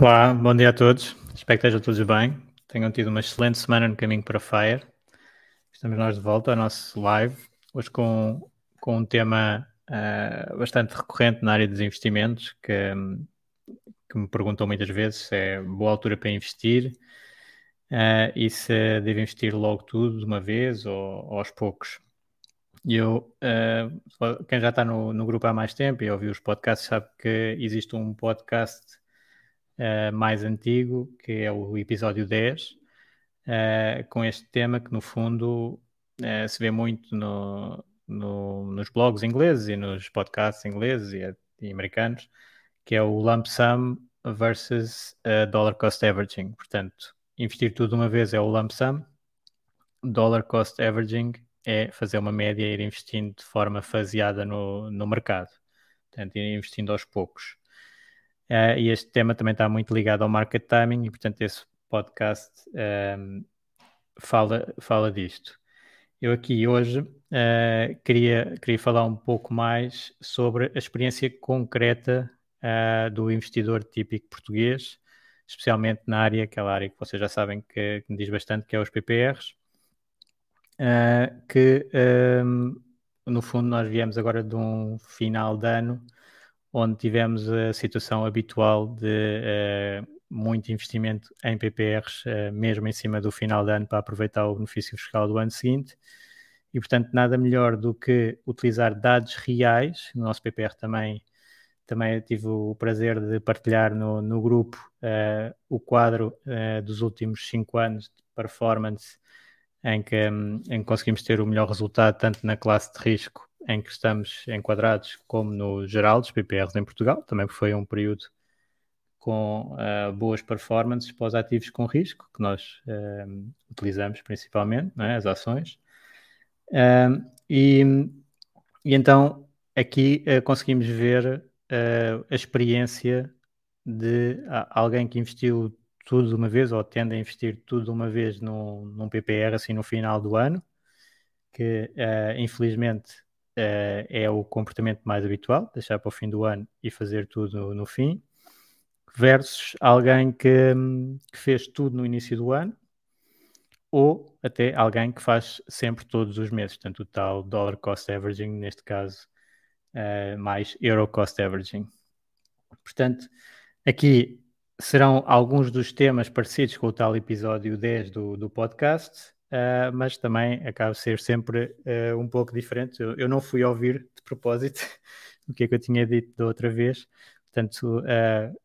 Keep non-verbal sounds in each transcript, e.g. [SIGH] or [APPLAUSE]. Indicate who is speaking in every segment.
Speaker 1: Olá, bom dia a todos. Espero que estejam todos bem. Tenham tido uma excelente semana no caminho para Fire. Estamos nós de volta ao nosso live, hoje com, com um tema uh, bastante recorrente na área dos investimentos, que, que me perguntam muitas vezes se é boa altura para investir uh, e se deve investir logo tudo de uma vez ou, ou aos poucos. E eu, uh, quem já está no, no grupo há mais tempo e ouviu os podcasts, sabe que existe um podcast uh, mais antigo, que é o episódio 10, uh, eh, com este tema que, no fundo, uh, se vê muito no, no, nos blogs ingleses e nos podcasts ingleses e, e americanos, que é o lump sum versus dollar cost averaging. Portanto, investir tudo de uma vez é o lump sum, dollar cost averaging é fazer uma média e ir investindo de forma faseada no, no mercado. Portanto, ir investindo aos poucos. Uh, e este tema também está muito ligado ao market timing e, portanto, esse podcast um, ehm, fala, fala disto. Eu aqui hoje uh, queria, queria falar um pouco mais sobre a experiência concreta uh, do investidor típico português, especialmente na área, aquela área que vocês já sabem que, que me diz bastante, que é os PPRs, que um, ehm, no fundo nós viemos agora de um final de ano onde tivemos a situação habitual de uh, muito investimento em PPRs, uh, mesmo em cima do final de ano, para aproveitar o benefício fiscal do ano seguinte. E, portanto, nada melhor do que utilizar dados reais. No nosso PPR também, também tive o prazer de partilhar no, no grupo uh, o quadro dos últimos cinco anos de performance em que, em que conseguimos ter o melhor resultado tanto na classe de risco em que estamos enquadrados, como no geral dos PPRs em Portugal, também foi um período com uh, boas performances para os ativos com risco, que nós uh, utilizamos principalmente, é? as ações. Uh, e, e, então aqui conseguimos ver a experiência de alguém que investiu tudo de uma vez, ou tende a investir tudo de uma vez num PPR assim no final do ano, que infelizmente uh, é o comportamento mais habitual, deixar para o fim do ano e fazer tudo no fim, versus alguém que, que fez tudo no início do ano, ou até alguém que faz sempre todos os meses, portanto o tal dollar cost averaging, neste caso uh, mais euro cost averaging. Portanto, aqui serão alguns dos temas parecidos com o tal episódio 10 do, do podcast, uh, mas também acaba de ser sempre uh, um pouco diferente. Eu, eu, não fui ouvir de propósito [LAUGHS] o que é que eu tinha dito da outra vez, portanto, uh,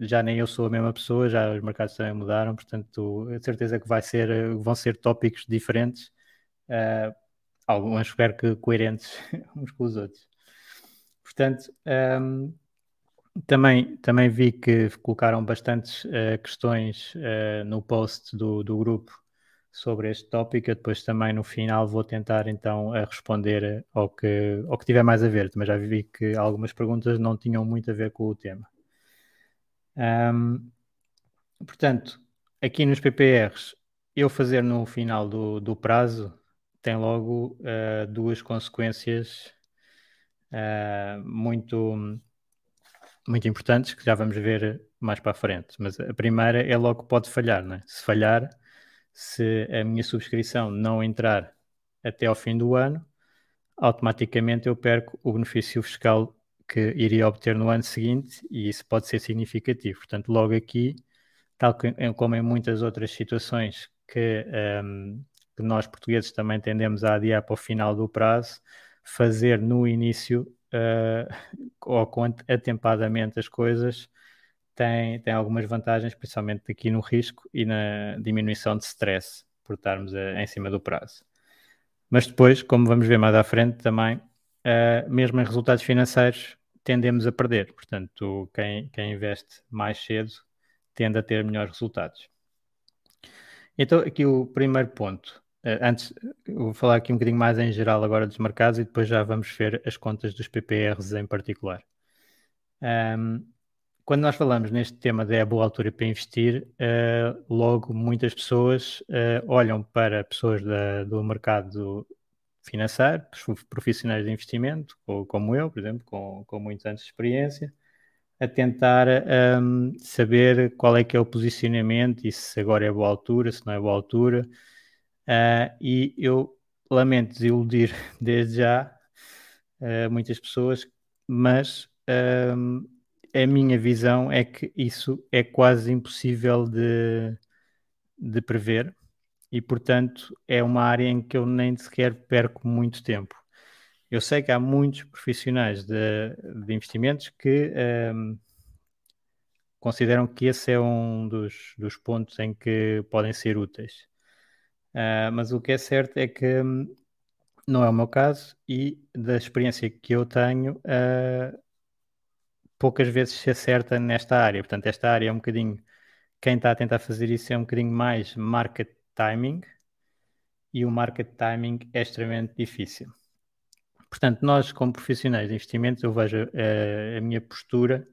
Speaker 1: já nem eu sou a mesma pessoa, já os mercados também mudaram, portanto, a certeza que vai ser, vão ser tópicos diferentes, alguns espero que coerentes [LAUGHS] uns com os outros. Portanto, um, também, também vi que colocaram bastantes questões no post do, do grupo sobre este tópico. Eu depois também no final vou tentar então responder ao que, ao que tiver mais a ver. Também já vi que algumas perguntas não tinham muito a ver com o tema. Um, portanto, aqui nos PPRs, eu fazer no final do, do prazo tem logo uh, duas consequências uh, muito, muito importantes que já vamos ver mais para a frente. Mas a primeira é logo que pode falhar, né? Se falhar, se a minha subscrição não entrar até ao fim do ano, automaticamente eu perco o benefício fiscal que iria obter no ano seguinte e isso pode ser significativo. Portanto, logo aqui, tal como em muitas outras situações que, um, que nós portugueses também tendemos a adiar para o final do prazo, fazer no início uh, [LAUGHS] ou atempadamente as coisas tem, tem algumas vantagens, principalmente aqui no risco e na diminuição de stress por estarmos a, em cima do prazo. Mas depois, como vamos ver mais à frente também, uh, mesmo em resultados financeiros, tendemos a perder. Portanto, quem, quem investe mais cedo tende a ter melhores resultados. Então, aqui o primeiro ponto. Uh, antes, vou falar aqui um bocadinho mais em geral agora dos mercados e depois já vamos ver as contas dos PPRs em particular. Um, quando nós falamos neste tema de é boa altura para investir, uh, logo muitas pessoas uh, olham para pessoas da, do mercado financeiro, profissionais de investimento, ou, como eu, por exemplo, com, com muitos anos de experiência, a tentar um, ehm, saber qual é que é o posicionamento e se agora é boa altura, se não é boa altura. Uh, e eu lamento desiludir [LAUGHS] desde já muitas pessoas, mas um, ehm, a minha visão é que isso é quase impossível de, de prever e, portanto, é uma área em que eu nem sequer perco muito tempo. Eu sei que há muitos profissionais de, de investimentos que um, consideram que esse é um dos, dos pontos em que podem ser úteis. Uh, mas o que é certo é que um, não é o meu caso e da experiência que eu tenho, uh, poucas vezes se acerta nesta área. Portanto, esta área é um bocadinho. Quem está a tentar fazer isso é um bocadinho mais market timing e o market timing é extremamente difícil. Portanto, nós, como profissionais de investimentos, eu vejo uh, a minha postura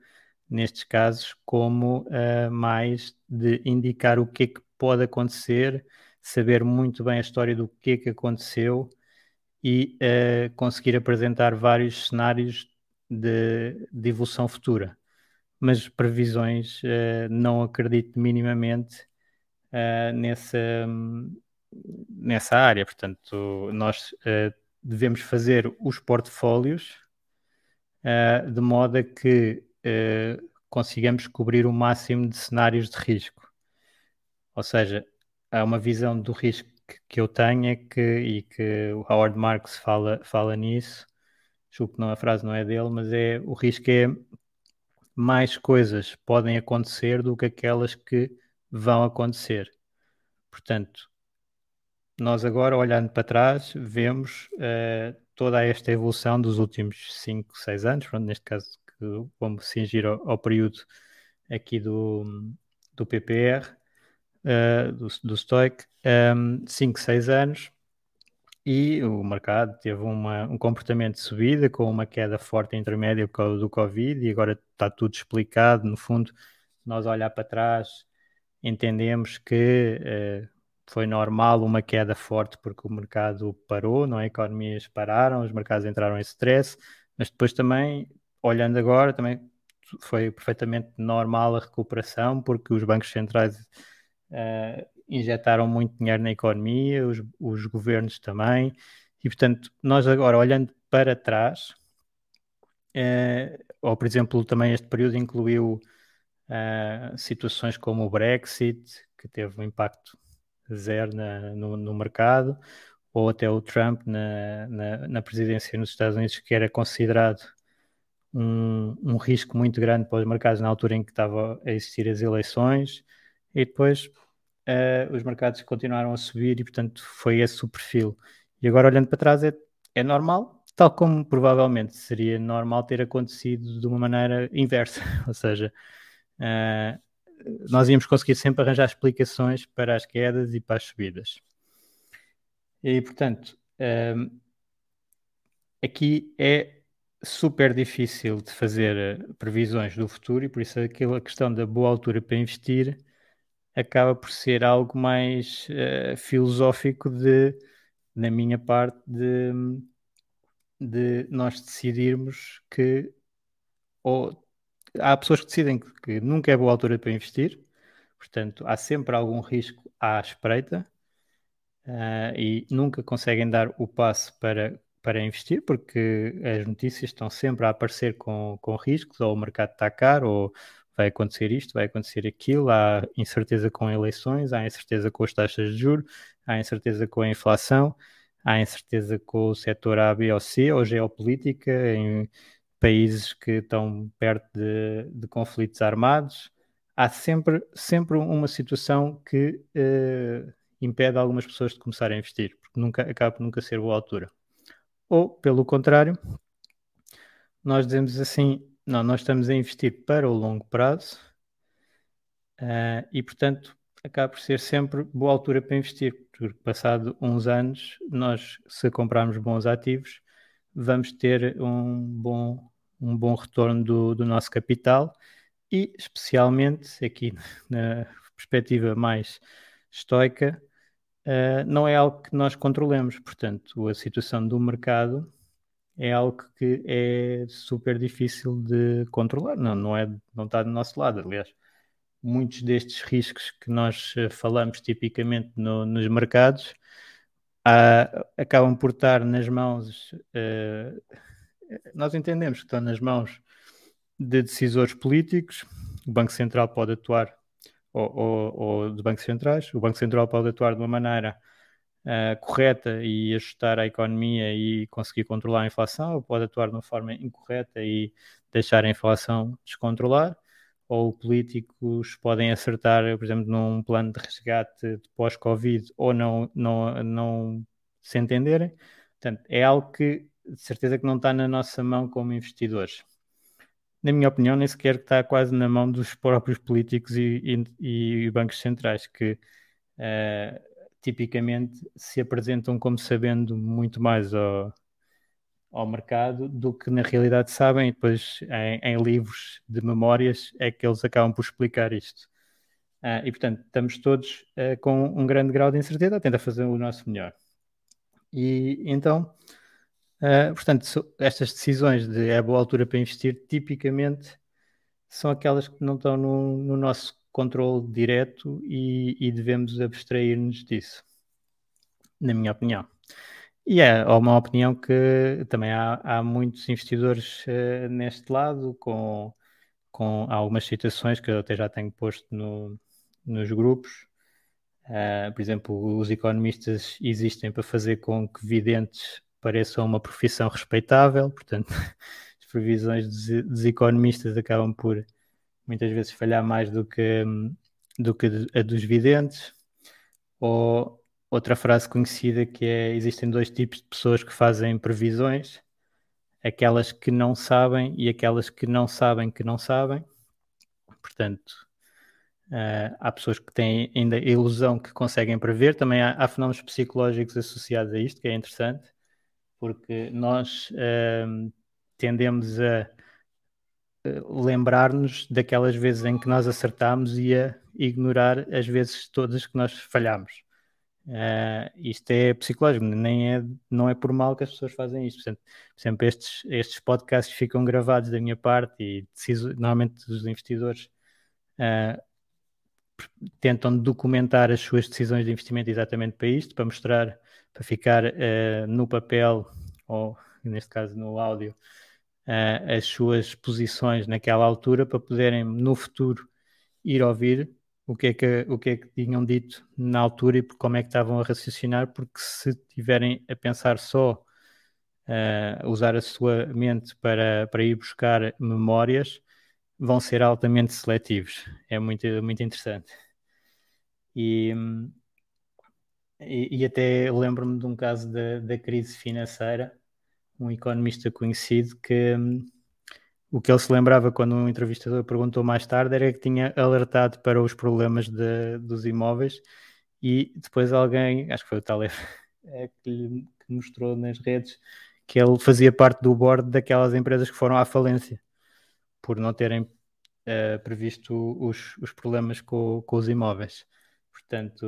Speaker 1: nestes casos como uh, mais de indicar o que é que pode acontecer, saber muito bem a história do que é que aconteceu e uh, conseguir apresentar vários cenários de, de evolução futura. Mas previsões uh, não acredito minimamente uh, nessa, nessa área. Portanto, nós uh, devemos fazer os portfólios de modo a que consigamos cobrir o máximo de cenários de risco. Ou seja, há uma visão do risco que, eu tenho é que, e que o Howard Marks fala, fala nisso, que não, a frase não é dele, mas é o risco é mais coisas podem acontecer do que aquelas que vão acontecer. Portanto, nós agora, olhando para trás, vemos uh, toda esta evolução dos últimos 5, 6 anos, pronto, neste caso, que vamos cingir ao, ao período aqui do, do PPR, uh, eh, do, do Stoic, 5, 6 anos, e o mercado teve uma, um comportamento de subida com uma queda forte intermédia por causa do Covid e agora está tudo explicado. No fundo, nós olhar para trás, entendemos que eh, foi normal uma queda forte porque o mercado parou, não é? Economias pararam, os mercados entraram em stress, mas depois também, olhando agora, também foi perfeitamente normal a recuperação porque os bancos centrais uh, injetaram muito dinheiro na economia, os, os governos também, e portanto, nós agora olhando para trás, eh, ou por exemplo, também este período incluiu eh, situações como o Brexit, que teve um impacto zero na, no, no, mercado, ou até o Trump na, na, na, presidência nos Estados Unidos, que era considerado um, um risco muito grande para os mercados na altura em que estavam a existir as eleições, e depois uh, os mercados continuaram a subir e, portanto, foi esse o perfil. E agora, olhando para trás, é, é normal, tal como provavelmente seria normal ter acontecido de uma maneira [LAUGHS] inversa, ou seja, uh, nós íamos conseguir sempre arranjar explicações para as quedas e para as subidas. E, portanto, uh, aqui é super difícil de fazer previsões do futuro e por isso aquela questão da boa altura para investir acaba por ser algo mais uh, filosófico de, na minha parte, de, de nós decidirmos que ou, há pessoas que decidem que, que, nunca é boa altura para investir, portanto, há sempre algum risco à espreita uh, e nunca conseguem dar o passo para para investir, porque as notícias estão sempre a aparecer com, com riscos, ou o mercado está caro, ou vai acontecer isto, vai acontecer aquilo, há incerteza com eleições, há incerteza com as taxas de juros, há incerteza com a inflação, há incerteza com o setor A, B ou C, ou geopolítica, em países que estão perto de, de conflitos armados. Há sempre, sempre uma situação que uh, impede algumas pessoas de começarem a investir, porque nunca, acaba por nunca ser boa altura. Ou, pelo contrário, nós dizemos assim, não, nós estamos a investir para o longo prazo uh, e, portanto, acaba por ser sempre boa altura para investir, porque passado uns anos, nós, se comprarmos bons ativos, vamos ter um bom, um bom retorno do, do nosso capital e, especialmente, aqui [LAUGHS] na perspectiva mais estoica, uh, não é algo que nós controlemos. Portanto, a situação do mercado é algo que é super difícil de controlar. Não, não, é, não está do nosso lado, aliás. Muitos destes riscos que nós eh, falamos tipicamente no, nos mercados acabam por estar nas mãos. Uh, nós entendemos que estão nas mãos de decisores políticos. O Banco Central pode atuar, ou, ou, ou de bancos centrais, o Banco Central pode atuar de uma maneira uh, correta e ajustar a economia e conseguir controlar a inflação, ou pode atuar de uma forma incorreta e deixar a inflação descontrolar, ou políticos podem acertar, por exemplo, num plano de resgate de pós-Covid ou não, não, não se entenderem. Portanto, é algo que de certeza que não está na nossa mão como investidores. Na minha opinião, nem sequer está quase na mão dos [LAUGHS] próprios políticos e, e, e bancos centrais, que uh, tipicamente se apresentam como sabendo muito mais ao, ao mercado do que na realidade sabem, e depois em, em livros de memórias é que eles acabam por explicar isto. Uh, e portanto, estamos todos uh, com um grande grau de incerteza a fazer o nosso melhor. E então, uh, portanto, estas decisões de é boa altura para investir, tipicamente são aquelas que não estão no, no nosso controle direto e, e devemos abstrair-nos disso, na minha opinião. E é uma opinião que também há, há muitos investidores uh, neste lado, com, com algumas citações que eu até já tenho posto no, nos grupos. Uh, por exemplo, os economistas existem para fazer com que videntes pareçam uma profissão respeitável, portanto, [LAUGHS] as previsões dos, dos economistas acabam por muitas vezes falhar mais do que, do que a dos videntes. Ou outra frase conhecida que é: existem dois tipos de pessoas que fazem previsões, aquelas que não sabem e aquelas que não sabem que não sabem. Portanto, uh, há pessoas que têm ainda a ilusão que conseguem prever. Também há, há fenómenos psicológicos associados a isto, que é interessante, porque nós uh, tendemos a lembrar-nos daquelas vezes em que nós acertámos e a ignorar as vezes todas que nós falhamos. Uh, isto é psicológico, nem é, não é por mal que as pessoas fazem isto. Portanto, por exemplo, estes, estes podcasts ficam gravados da minha parte e deciso, normalmente os investidores uh, tentam documentar as suas decisões de investimento exatamente para isto, para mostrar, para ficar uh, no papel ou neste caso no áudio uh, as suas posições naquela altura para poderem no futuro ir ouvir o que, é que, o que é que tinham dito na altura e como é que estavam a raciocinar, porque se tiverem a pensar só, uh, usar a sua mente para, para ir buscar memórias, vão ser altamente seletivos. É muito, muito interessante. E, e, e até lembro-me de um caso da, da crise financeira um economista conhecido que um, o que ele se lembrava quando um entrevistador perguntou mais tarde era que tinha alertado para os problemas de, dos imóveis e depois alguém, acho que foi o Taleb, [LAUGHS] é, que lhe que mostrou nas redes que ele fazia parte do board daquelas empresas que foram à falência por não terem uh, previsto os, os problemas com, com, os imóveis. Portanto,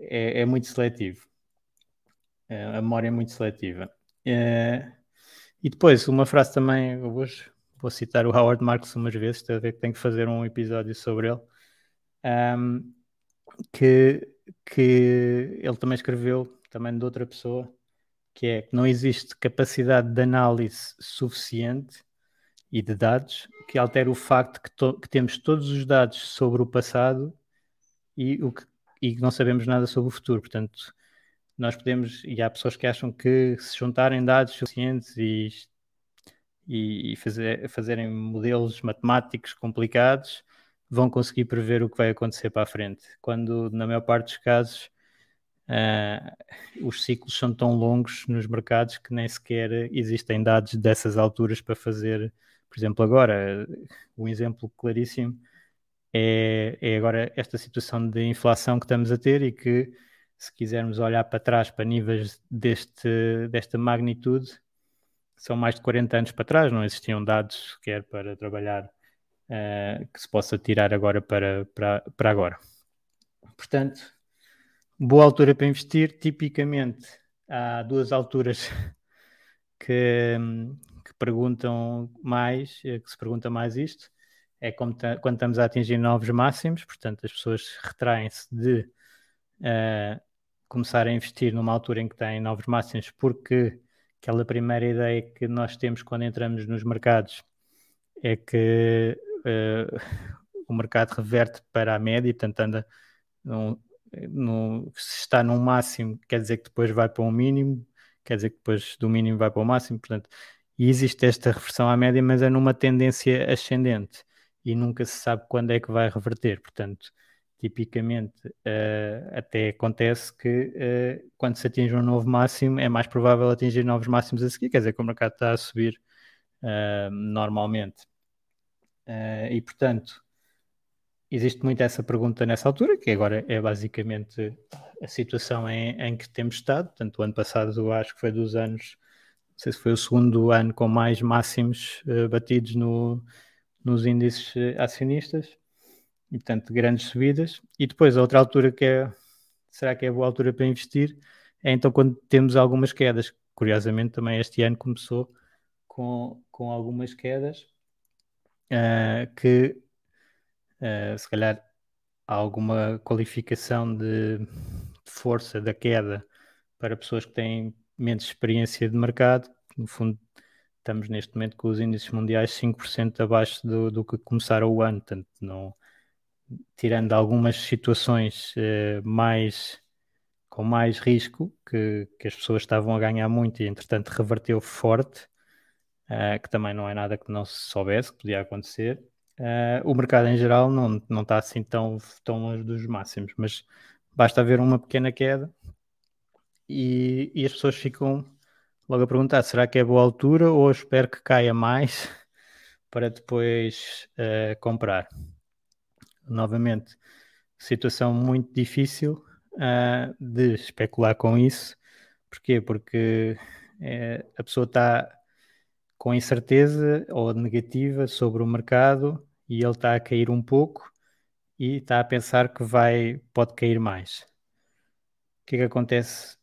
Speaker 1: é, é muito seletivo. É, a memória é muito seletiva. Uh, e depois, uma frase também, hoje vou citar o Howard Marks umas vezes, a ver que tenho que fazer um episódio sobre ele, um, que, que ele também escreveu, também de outra pessoa, que é que não existe capacidade de análise suficiente e de dados que altere o facto que, que temos todos os dados sobre o passado e, o que, e não sabemos nada sobre o futuro. Portanto, nós podemos, e há pessoas que acham que se juntarem dados suficientes e, e, fazer, fazerem modelos matemáticos complicados, vão conseguir prever o que vai acontecer para a frente. Quando, na maior parte dos casos, uh, os ciclos são tão longos nos mercados que nem sequer existem dados dessas alturas para fazer. Por exemplo, agora, um exemplo claríssimo é, é agora esta situação de inflação que estamos a ter e que se quisermos olhar para trás para níveis deste, desta magnitude, são mais de 40 anos para trás, não existiam dados sequer para trabalhar uh, que se possa tirar agora para, para, para agora. Portanto, boa altura para investir. Tipicamente, há duas alturas [LAUGHS] que, que perguntam mais, eh, que se pergunta mais isto. É quando estamos a atingir novos máximos, portanto, as pessoas retraem-se de uh, começar a investir numa altura em que têm novos máximos, porque aquela primeira ideia que nós temos quando entramos nos mercados é que uh, o mercado reverte para a média, portanto anda no, no, se está num máximo, quer dizer que depois vai para um mínimo, quer dizer que depois do mínimo vai para o máximo, portanto, e existe esta reversão à média, mas é numa tendência ascendente e nunca se sabe quando é que vai reverter, portanto, tipicamente uh, até acontece que uh, quando se atinge um novo máximo é mais provável atingir novos máximos a seguir, quer dizer que o mercado está a subir uh, normalmente. e portanto, existe muito essa pergunta nessa altura, que agora é basicamente a situação em, em que temos estado. Portanto, o ano passado eu acho que foi dos anos, não sei se foi o segundo ano com mais máximos batidos no, nos índices acionistas e portanto grandes subidas. E depois a outra altura que é, será que é a boa altura para investir? É então quando temos algumas quedas. Curiosamente também este ano começou com, com algumas quedas uh, que uh, se calhar há alguma qualificação de, força da queda para pessoas que têm menos experiência de mercado. No fundo, estamos neste momento com os índices mundiais 5% abaixo do, do que começaram o ano, portanto, não, tirando algumas situações uh, mais com mais risco, que, que as pessoas estavam a ganhar muito e entretanto reverteu forte, uh, que também não é nada que não se soubesse que podia acontecer. Uh, o mercado em geral não, não está assim tão, tão longe dos máximos, mas basta haver uma pequena queda e, e as pessoas ficam logo a perguntar: será que é boa altura ou espero que caia mais [LAUGHS] para depois uh, comprar? Novamente, situação muito difícil uh, de especular com isso. Porquê? Porque é, a pessoa está com incerteza ou negativa sobre o mercado e ele está a cair um pouco e está a pensar que vai, pode cair mais. O que é que acontece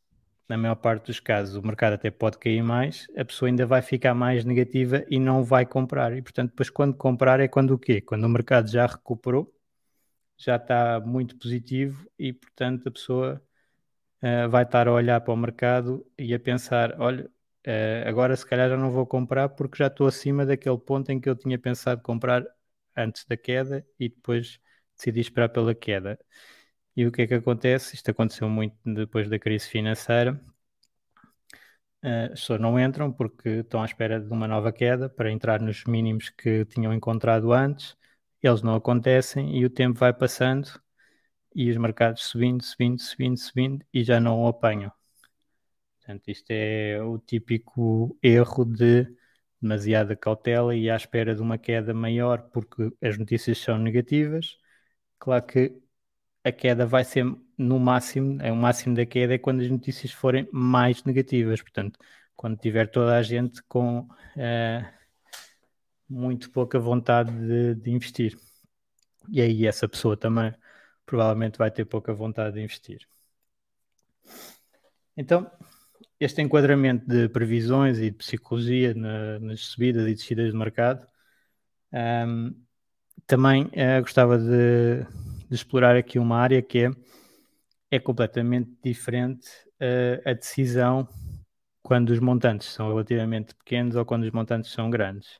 Speaker 1: na maior parte dos casos? O mercado até pode cair mais, a pessoa ainda vai ficar mais negativa e não vai comprar. E portanto, depois quando comprar é quando o quê? Quando o mercado já recuperou já está muito positivo e, portanto, a pessoa uh, vai estar a olhar para o mercado e a pensar: olha, uh, agora se calhar já não vou comprar porque já estou acima daquele ponto em que eu tinha pensado comprar antes da queda e depois decidi esperar pela queda. E o que é que acontece? Isto aconteceu muito depois da crise financeira. Uh, as pessoas não entram porque estão à espera de uma nova queda para entrar nos mínimos que tinham encontrado antes eles não acontecem e o tempo vai passando e os mercados subindo, subindo, subindo, subindo e já não o apanham. Portanto, isto é o típico erro de demasiada cautela e à espera de uma queda maior porque as notícias são negativas. Claro que a queda vai ser no máximo, é o máximo da queda é quando as notícias forem mais negativas. Portanto, quando tiver toda a gente com uh, muito pouca vontade de, de, investir. E aí essa pessoa também provavelmente vai ter pouca vontade de investir. Então, este enquadramento de previsões e de psicologia na, nas subidas e descidas de mercado, um, também uh, gostava de, de, explorar aqui uma área que é, é completamente diferente uh, a decisão quando os montantes são relativamente pequenos ou quando os montantes são grandes.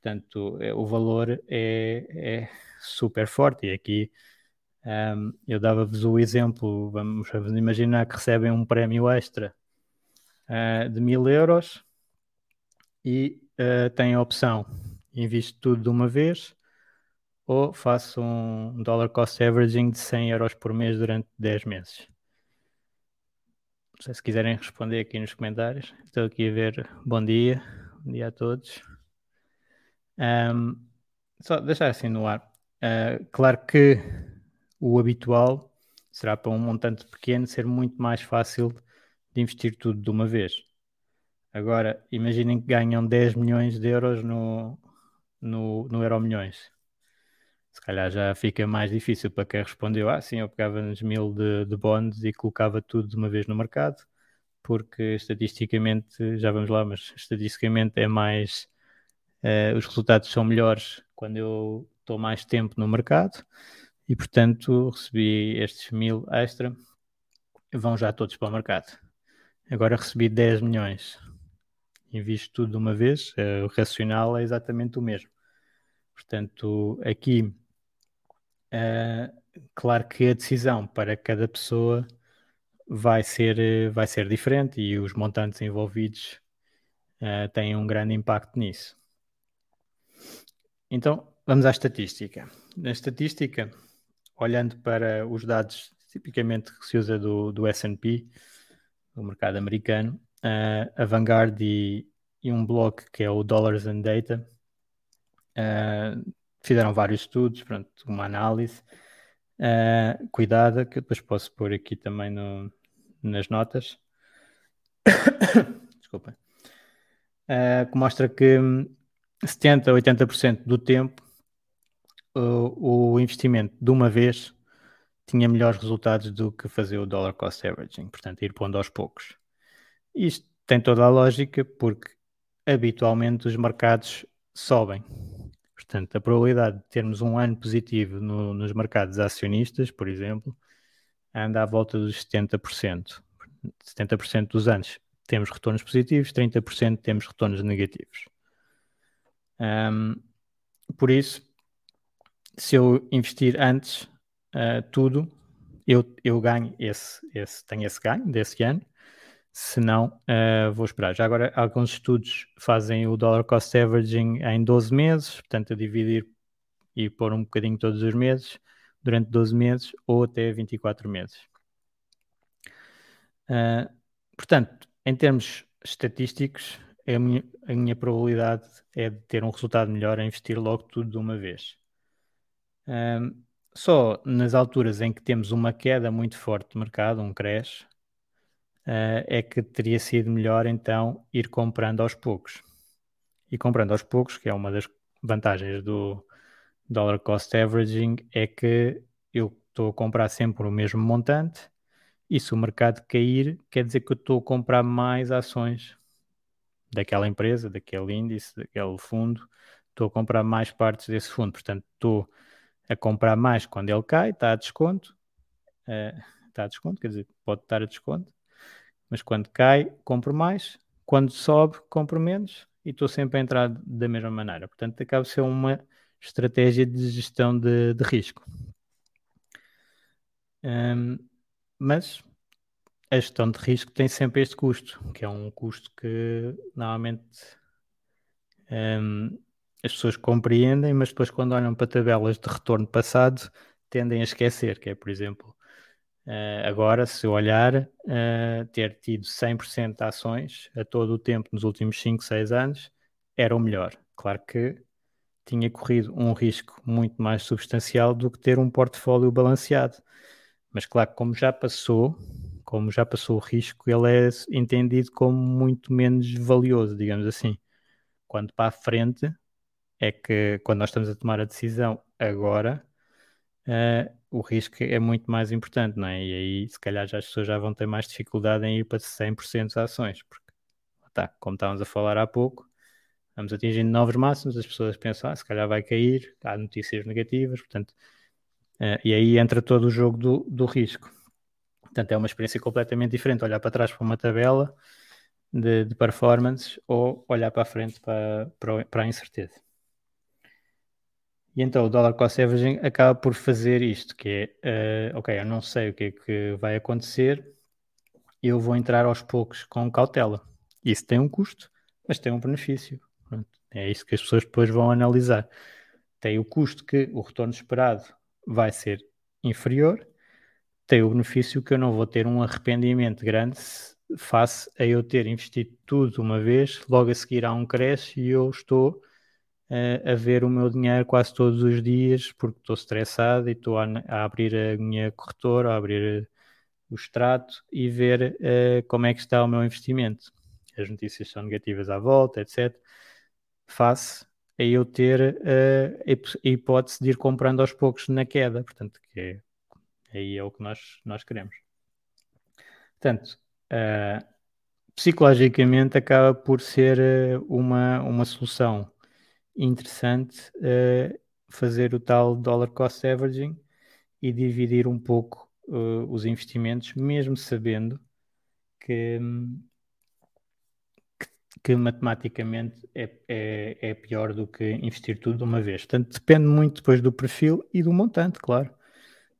Speaker 1: Portanto, é, o valor é, é super forte. E aqui um, eu dava-vos o exemplo, vamos, vamos, imaginar que recebem um prémio extra uh, de mil euros e uh, têm a opção, invisto tudo de uma vez ou faço um dollar cost averaging de 100 euros por mês durante 10 meses. Não sei se quiserem responder aqui nos comentários. Estou aqui a ver. Bom dia. Bom dia a todos. Um, só deixar assim no ar. Uh, claro que o habitual será para um montante pequeno ser muito mais fácil de investir tudo de uma vez. Agora, imaginem que ganham 10 milhões de euros no, no, no Euro Milhões. Se calhar já fica mais difícil para quem respondeu, ah, sim, eu pegava nos mil de, de bonds e colocava tudo de uma vez no mercado, porque estatisticamente, já vamos lá, mas estatisticamente é mais, uh, os resultados são melhores quando eu estou mais tempo no mercado e, portanto, recebi estes mil extra, vão já todos para o mercado. Agora recebi 10 milhões, invisto tudo de uma vez, uh, o racional é exatamente o mesmo. Portanto, aqui, uh, claro que a decisão para cada pessoa vai ser, vai ser diferente e os montantes envolvidos têm um grande impacto nisso. Então, vamos à estatística. Na estatística, olhando para os dados tipicamente que se usa do, do S&P, do mercado americano, uh, a Vanguard e, e, um blog que é o Dollars and Data uh, fizeram vários estudos, pronto, uma análise uh, cuidada, que eu depois posso pôr aqui também no, nas notas. [COUGHS] Desculpa. que mostra que 70 a 80% do tempo o, o investimento de uma vez tinha melhores resultados do que fazer o dollar cost averaging, portanto, ir pondo aos poucos. Isto tem toda a lógica porque habitualmente os mercados sobem. Portanto, a probabilidade de termos um ano positivo no, nos mercados acionistas, por exemplo, anda à volta dos 70%. 70% dos anos temos retornos positivos, 30% temos retornos negativos. Um, por isso, se eu investir antes uh, tudo, eu, eu ganho esse, esse, tenho esse ganho desse ano. Se não, uh, vou esperar. Já agora, alguns estudos fazem o dollar cost averaging em 12 meses, portanto, a dividir e pôr um bocadinho todos os meses, durante 12 meses ou até 24 meses. Uh, portanto, em termos estatísticos, a minha, a minha probabilidade é de ter um resultado melhor a investir logo tudo de uma vez. Um, só nas alturas em que temos uma queda muito forte do mercado, um crash, uh, é que teria sido melhor então ir comprando aos poucos. E comprando aos poucos, que é uma das vantagens do dollar cost averaging, é que eu estou a comprar sempre o mesmo montante e se o mercado cair, quer dizer que eu estou a comprar mais ações daquela empresa, daquele índice, daquele fundo, estou a comprar mais partes desse fundo. Portanto, estou a comprar mais quando ele cai, está a desconto, uh, está a desconto, quer dizer, pode estar a desconto, mas quando cai, compro mais, quando sobe, compro menos e estou sempre a entrar da mesma maneira. Portanto, acaba de ser uma estratégia de gestão de, de risco. Um, mas a gestão de risco tem sempre este custo, que é um custo que normalmente um, as pessoas compreendem, mas depois quando olham para tabelas de retorno passado tendem a esquecer, que é, por exemplo, uh, agora se olhar, uh, ter tido 100% de ações a todo o tempo nos últimos 5, 6 anos era o melhor. Claro que tinha corrido um risco muito mais substancial do que ter um portfólio balanceado. Mas claro, como já passou, como já passou o risco, ele é entendido como muito menos valioso, digamos assim. Quando para a frente é que quando nós estamos a tomar a decisão agora, uh, o risco é muito mais importante, não é? E aí, se calhar, já as pessoas já vão ter mais dificuldade em ir para 100% de ações, porque, tá, como estávamos a falar há pouco, vamos atingindo novos máximos, as pessoas pensam, ah, se calhar vai cair, há notícias negativas, portanto, uh, e aí entra todo o jogo do, do risco. Portanto, é uma experiência completamente diferente olhar para trás para uma tabela de, de performance ou olhar para a frente para, para, para a incerteza. E então o dollar cost averaging acaba por fazer isto, que é, uh, ok, eu não sei o que é que vai acontecer, eu vou entrar aos poucos com cautela. Isso tem um custo, mas tem um benefício. Pronto. É isso que as pessoas depois vão analisar. Tem o custo que o retorno esperado vai ser inferior, tem o benefício que eu não vou ter um arrependimento grande face a eu ter investido tudo uma vez, logo a seguir há um crash e eu estou uh, a ver o meu dinheiro quase todos os dias porque estou estressado e estou a, a abrir a minha corretora, a abrir o extrato e ver uh, como é que está o meu investimento. As notícias são negativas à volta, etc. Face a eu ter uh, a hipótese de ir comprando aos poucos na queda. Portanto, que é, aí é o que nós, nós queremos. Portanto, uh, psicologicamente acaba por ser uh, uma, uma solução interessante fazer o tal dollar cost averaging e dividir um pouco os investimentos, mesmo sabendo que, que matematicamente é, é, é, pior do que investir tudo de uma vez. Portanto, depende muito depois do perfil e do montante, claro.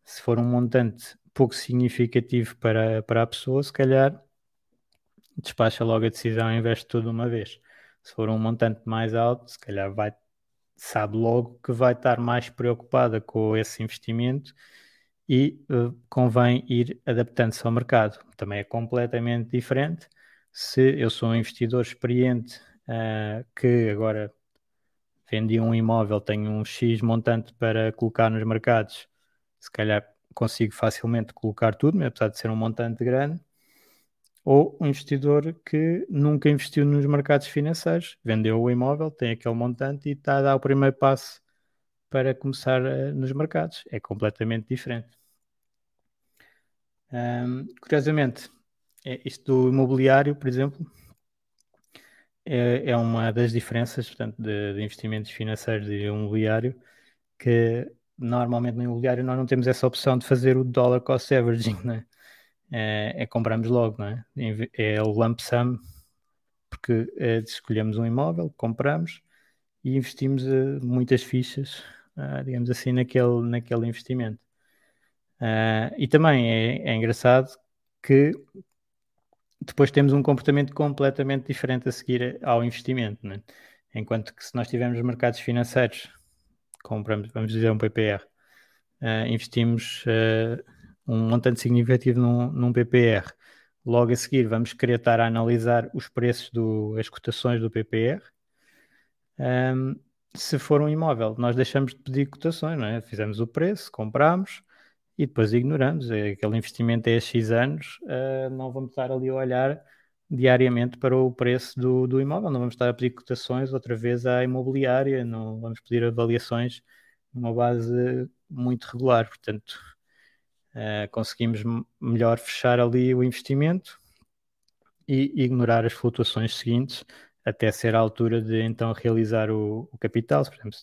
Speaker 1: Se for um montante pouco significativo para, para a pessoa, se calhar despacha logo a decisão e investe tudo uma vez. Se for um montante mais alto, se calhar vai, sabe logo que vai estar mais preocupada com esse investimento e uh, convém ir adaptando-se ao mercado. Também é completamente diferente se eu sou um investidor experiente uh, que agora vendi um imóvel, tenho um X montante para colocar nos mercados, se calhar consigo facilmente colocar tudo, apesar de ser um montante grande, ou um investidor que nunca investiu nos mercados financeiros, vendeu o imóvel, tem aquele montante e está a dar o primeiro passo para começar uh, nos mercados. É completamente diferente. Curiosamente, é, isto do imobiliário, por exemplo, é, é uma das diferenças portanto, de, de, investimentos financeiros e imobiliário, que normalmente no imobiliário nós não temos essa opção de fazer o dollar cost averaging, né? é, é compramos logo, não é? É o lump sum, porque é, escolhemos um imóvel, compramos e investimos uh, muitas fichas, uh, digamos assim, naquele, naquele investimento. Uh, e também é, é engraçado que depois temos um comportamento completamente diferente a seguir ao investimento. Né? Enquanto que se nós tivermos mercados financeiros, compramos, vamos dizer, um PPR, uh, eh, investimos uh, um montante significativo num, num, PPR, logo a seguir vamos querer estar a analisar os preços, do, as cotações do PPR. Um, se for um imóvel, nós deixamos de pedir cotações, não é? fizemos o preço, compramos, e depois ignoramos. É, aquele investimento é X anos, uh, não vamos estar ali a olhar diariamente para o preço do, do imóvel, não vamos estar a pedir cotações outra vez à imobiliária, não vamos pedir avaliações numa base muito regular. Portanto, uh, conseguimos melhor fechar ali o investimento e ignorar as flutuações seguintes até ser a altura de então realizar o, o capital, exemplo.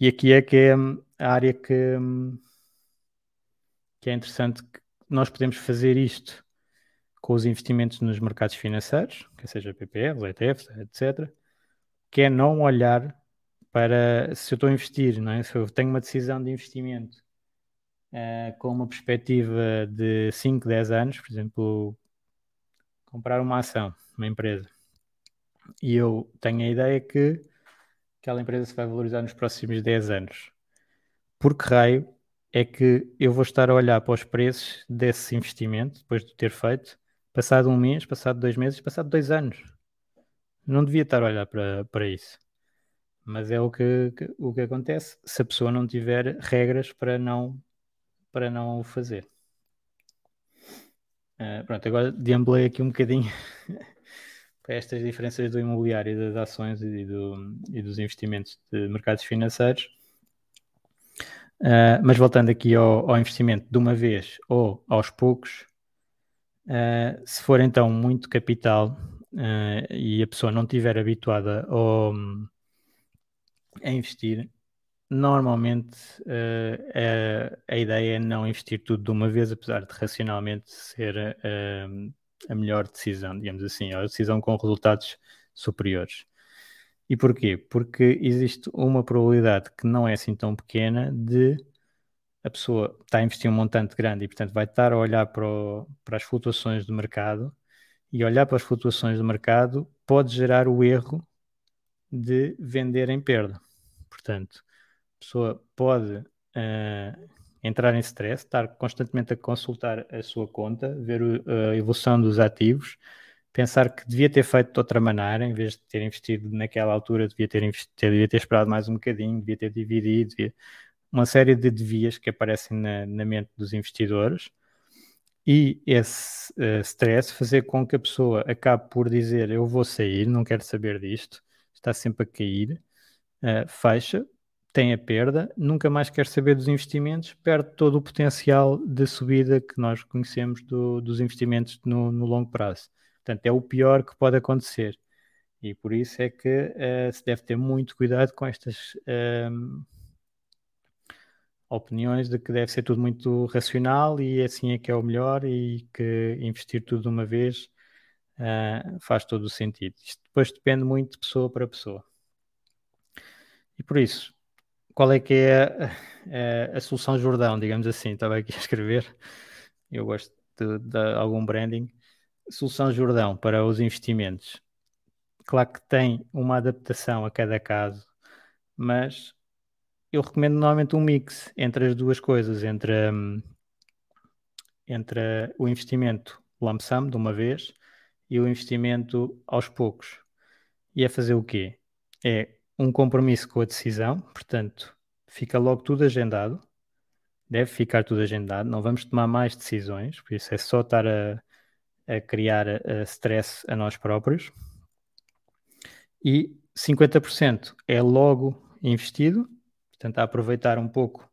Speaker 1: E aqui é que é a área que que é interessante que nós podemos fazer isto com os investimentos nos mercados financeiros, que seja PPRs, ETFs, etc., que é não olhar para se eu estou a investir, não é? se eu tenho uma decisão de investimento uh, com uma perspectiva de 5, 10 anos, por exemplo, comprar uma ação, uma empresa, e eu tenho a ideia que aquela empresa se vai valorizar nos próximos 10 anos. Por que raio é que eu vou estar a olhar para os preços desse investimento, depois de ter feito, passado um mês, passado dois meses, passado dois anos. Não devia estar a olhar para, para isso. Mas é o que, que, o que acontece se a pessoa não tiver regras para não, para não o fazer. Uh, pronto, agora deambulei aqui um bocadinho [LAUGHS] para estas diferenças do imobiliário, das ações e, do, e dos investimentos de mercados financeiros. Uh, mas voltando aqui ao, ao, investimento de uma vez ou aos poucos, uh, se for então muito capital uh, e a pessoa não estiver habituada ao, a investir, normalmente a, a, ideia é não investir tudo de uma vez, apesar de racionalmente ser a melhor decisão, digamos assim, a decisão com resultados superiores. E porquê? Porque existe uma probabilidade que não é assim tão pequena de a pessoa estar a investir um montante grande e, portanto, vai estar a olhar para, o, para as flutuações do mercado e olhar para as flutuações do mercado pode gerar o erro de vender em perda. Portanto, a pessoa pode uh, entrar em stress, estar constantemente a consultar a sua conta, ver o, a evolução dos ativos, pensar que devia ter feito de outra maneira, em vez de ter investido naquela altura, devia ter, investido, devia ter esperado mais um bocadinho, devia ter dividido, devia... uma série de devias que aparecem na, na mente dos investidores e esse uh, stress fazer com que a pessoa acabe por dizer eu vou sair, não quero saber disto, está sempre a cair, uh, fecha, tem a perda, nunca mais quer saber dos investimentos, perde todo o potencial de subida que nós conhecemos do, dos investimentos no, no, longo prazo. Portanto, é o pior que pode acontecer. E por isso é que uh, se deve ter muito cuidado com estas opiniões de que deve ser tudo muito racional e assim é que é o melhor e que investir tudo de uma vez uh, faz todo o sentido. Isto depois depende muito de pessoa para pessoa. E por isso, qual é que é a, a, [LAUGHS] a solução Jordão, digamos assim? Estava aqui a escrever, eu gosto de, de algum branding. Solução Jordão para os investimentos. Claro que tem uma adaptação a cada caso, mas eu recomendo normalmente um mix entre as duas coisas, entre, um, entre o investimento lump sum de uma vez e o investimento aos poucos. E é fazer o quê? É um compromisso com a decisão, portanto, fica logo tudo agendado, deve ficar tudo agendado, não vamos tomar mais decisões, por isso é só estar a, a criar a, stress a nós próprios. E 50% é logo investido a aproveitar um pouco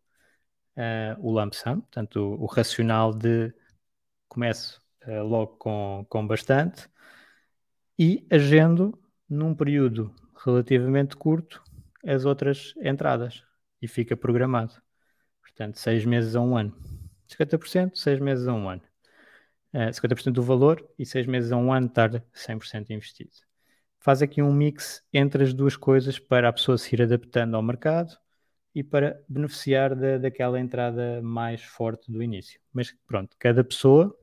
Speaker 1: uh, o lump sum, portanto, o, o racional de começo uh, logo com, com bastante e agendo num período relativamente curto as outras entradas e fica programado. Portanto, seis meses a um ano. 50%, seis meses a um ano. Uh, eh, 50% do valor e seis meses a um ano estar 100% investido. Faz aqui um mix entre as duas coisas para a pessoa se ir adaptando ao mercado e para beneficiar da, daquela entrada mais forte do início. Mas pronto, cada pessoa,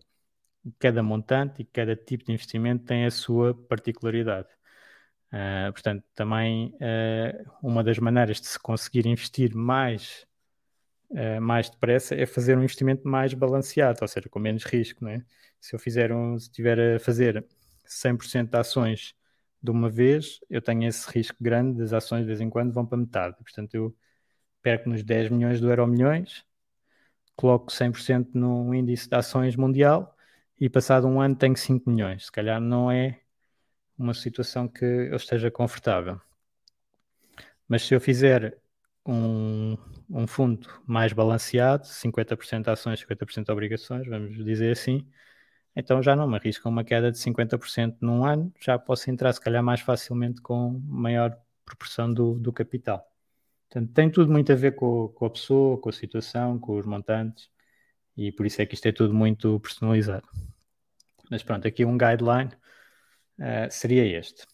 Speaker 1: cada montante e cada tipo de investimento tem a sua particularidade. Uh, portanto, também uh, uma das maneiras de se conseguir investir mais, uh, mais depressa é fazer um investimento mais balanceado, ou seja, com menos risco. Não é? Se eu fizer um, se estiver a fazer 100% de ações de uma vez, eu tenho esse risco grande das ações de vez em quando vão para metade. Portanto, eu perco nos 10 milhões do Euro Milhões, coloco 100% num índice de ações mundial e passado um ano tenho 5 milhões. Se calhar não é uma situação que eu esteja confortável. Mas se eu fizer um, um fundo mais balanceado, 50% ações, 50% obrigações, vamos dizer assim, então já não me arrisco uma queda de 50% num ano, já posso entrar se calhar mais facilmente com maior proporção do, do capital. Portanto, tem tudo muito a ver com, com, a pessoa, com a situação, com os montantes, e por isso é que isto é tudo muito personalizado. Mas pronto, aqui um guideline uh, seria este.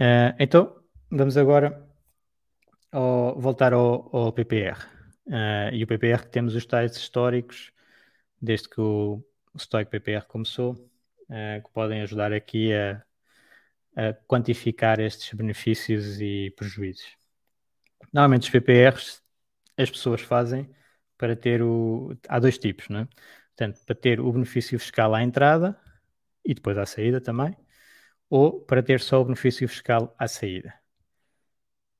Speaker 1: Uh, então, vamos agora ao, voltar ao, ao PPR. Uh, eh, e o PPR que temos os tais históricos, desde que o, Stoic PPR começou, que podem ajudar aqui a, a quantificar estes benefícios e prejuízos. Normalmente os PPRs as pessoas fazem para ter o. Há dois tipos, não é? Portanto, para ter o benefício fiscal à entrada e depois à saída também, ou para ter só o benefício fiscal à saída.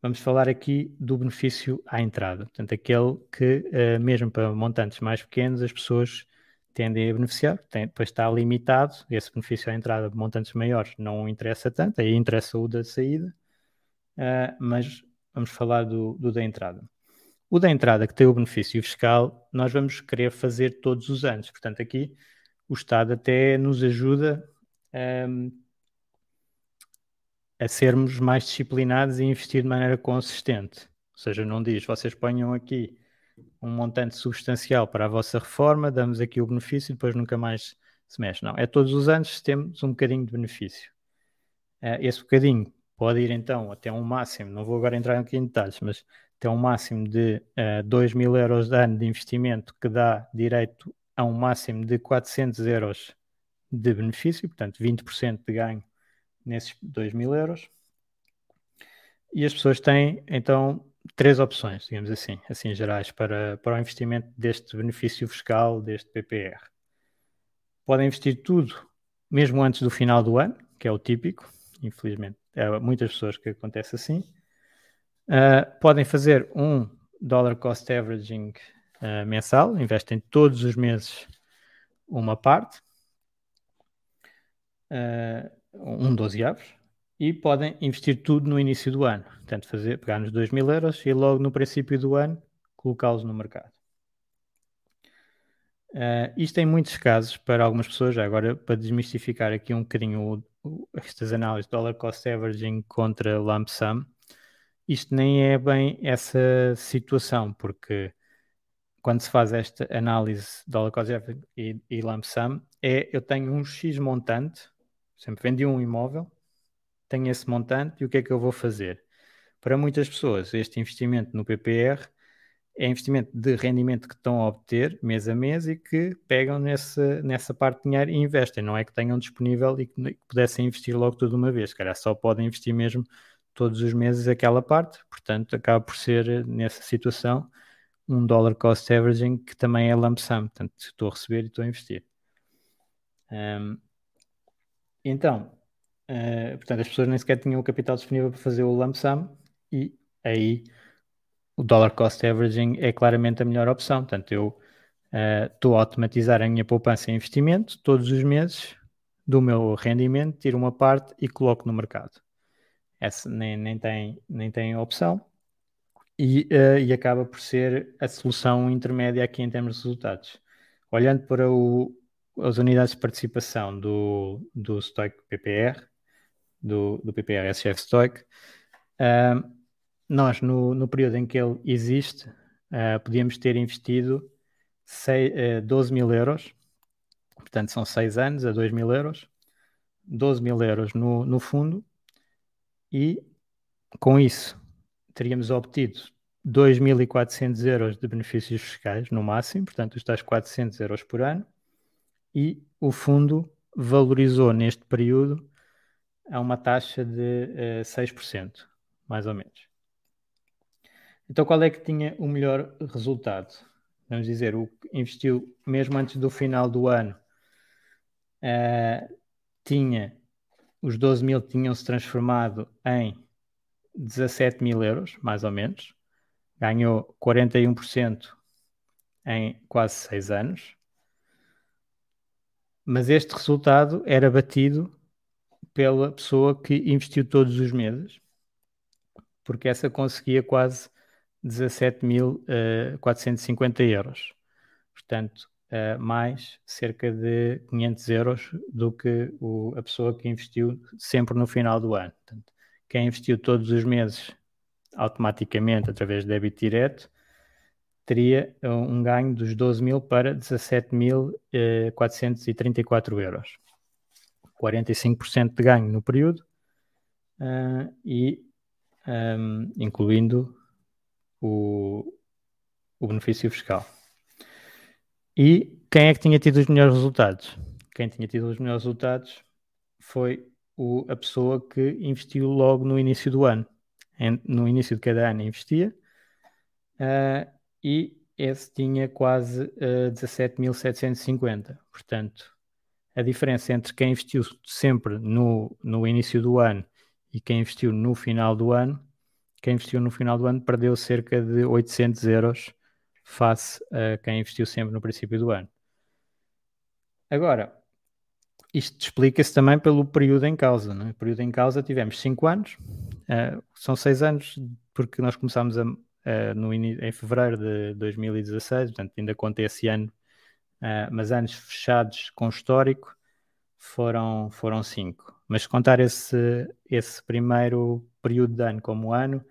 Speaker 1: Vamos falar aqui do benefício à entrada, portanto, aquele que, uh, mesmo para montantes mais pequenos, as pessoas tendem a beneficiar, tem, depois está limitado, esse benefício à entrada de montantes maiores não interessa tanto, aí interessa o da saída, uh, mas vamos falar do, do da entrada. O da entrada, que tem o benefício fiscal, nós vamos querer fazer todos os anos. Portanto, aqui o Estado até nos ajuda um, a sermos mais disciplinados e investir de maneira consistente. Ou seja, não diz, vocês ponham aqui um montante substancial para a vossa reforma, damos aqui o benefício e depois nunca mais se mexe. Não, é todos os anos temos um bocadinho de benefício. Uh, esse bocadinho pode ir então até um máximo, não vou agora entrar aqui em detalhes, mas até um máximo de uh, 2 mil euros de ano de investimento que dá direito a um máximo de 400 euros de benefício, portanto 20% de ganho nesses 2 mil euros. E as pessoas têm então três opções, digamos assim, assim gerais, para, para o investimento deste benefício fiscal, deste PPR. Podem investir tudo mesmo antes do final do ano, que é o típico, infelizmente. É muitas pessoas que acontece assim. Uh, podem fazer um dollar cost averaging uh, mensal, investem todos os meses uma parte, uh, um 12 avos, e podem investir tudo no início do ano. Portanto, fazer, pegar nos 2 mil euros e logo no princípio do ano colocá-los no mercado. Uh, isto em muitos casos, para algumas pessoas, já agora para desmistificar aqui um bocadinho estas análises, dollar cost averaging contra lump sum, isto nem é bem essa situação, porque quando se faz esta análise dollar cost averaging e, e lump sum, é eu tenho um X montante, sempre vendi um imóvel, tenho esse montante e o que é que eu vou fazer? Para muitas pessoas, este investimento no PPR é investimento de rendimento que estão a obter mês a mês e que pegam nessa, nessa parte de dinheiro e investem. Não é que tenham disponível e que, pudessem investir logo tudo uma vez. Cara, só podem investir mesmo todos os meses aquela parte. Portanto, acaba por ser, nessa situação, um dollar cost averaging que também é lump sum. Portanto, estou a receber e estou a investir. Um, então, uh, portanto, as pessoas nem sequer tinham o capital disponível para fazer o lump sum e aí o dollar cost averaging é claramente a melhor opção. Portanto, eu estou uh, a automatizar a minha poupança em investimento todos os meses do meu rendimento, tiro uma parte e coloco no mercado. Essa nem, nem, tem, nem tem opção e, uh, e acaba por ser a solução intermédia aqui em termos de resultados. Olhando para o, as unidades de participação do, do Stoic PPR, do, do PPR SGF Stoic, uh, nós, no, no período em que ele existe, uh, podíamos ter investido uh, 12 mil euros, portanto são 6 anos a 2 mil euros, 12 mil euros no, no fundo, e com isso teríamos obtido 2.400 euros de benefícios fiscais no máximo, portanto, os tais 400 euros por ano, e o fundo valorizou neste período a uma taxa de uh, eh, 6%, mais ou menos. Então, qual é que tinha o melhor resultado? Vamos dizer, o que investiu mesmo antes do final do ano uh, tinha os 12 mil tinham-se transformado em 17 mil euros, mais ou menos. Ganhou 41% em quase 6 anos. Mas este resultado era batido pela pessoa que investiu todos os meses, porque essa conseguia quase 17.450 uh, euros. Portanto, uh, mais cerca de 500 euros do que o, a pessoa que investiu sempre no final do ano. Portanto, quem investiu todos os meses automaticamente através de débito direto teria um ganho dos 12 mil para 17.434 euros. 45% de ganho no período uh, e um, incluindo o, o benefício fiscal. E quem é que tinha tido os melhores resultados? Quem tinha tido os melhores resultados foi o, a pessoa que investiu logo no início do ano. Em, no início de cada ano investia uh, e esse tinha quase uh, ah, 17.750. Portanto, a diferença entre quem investiu sempre no, no início do ano e quem investiu no final do ano quem investiu no final do ano perdeu cerca de 800 euros face a quem investiu sempre no princípio do ano. Agora, isto explica-se também pelo período em causa. Não é? Período em causa tivemos 5 anos, uh, são 6 anos, porque nós começámos a, uh, no, em fevereiro de 2016, portanto ainda contei esse ano, uh, mas anos fechados com histórico foram 5. Foram cinco. mas contar esse, esse primeiro período de ano como ano,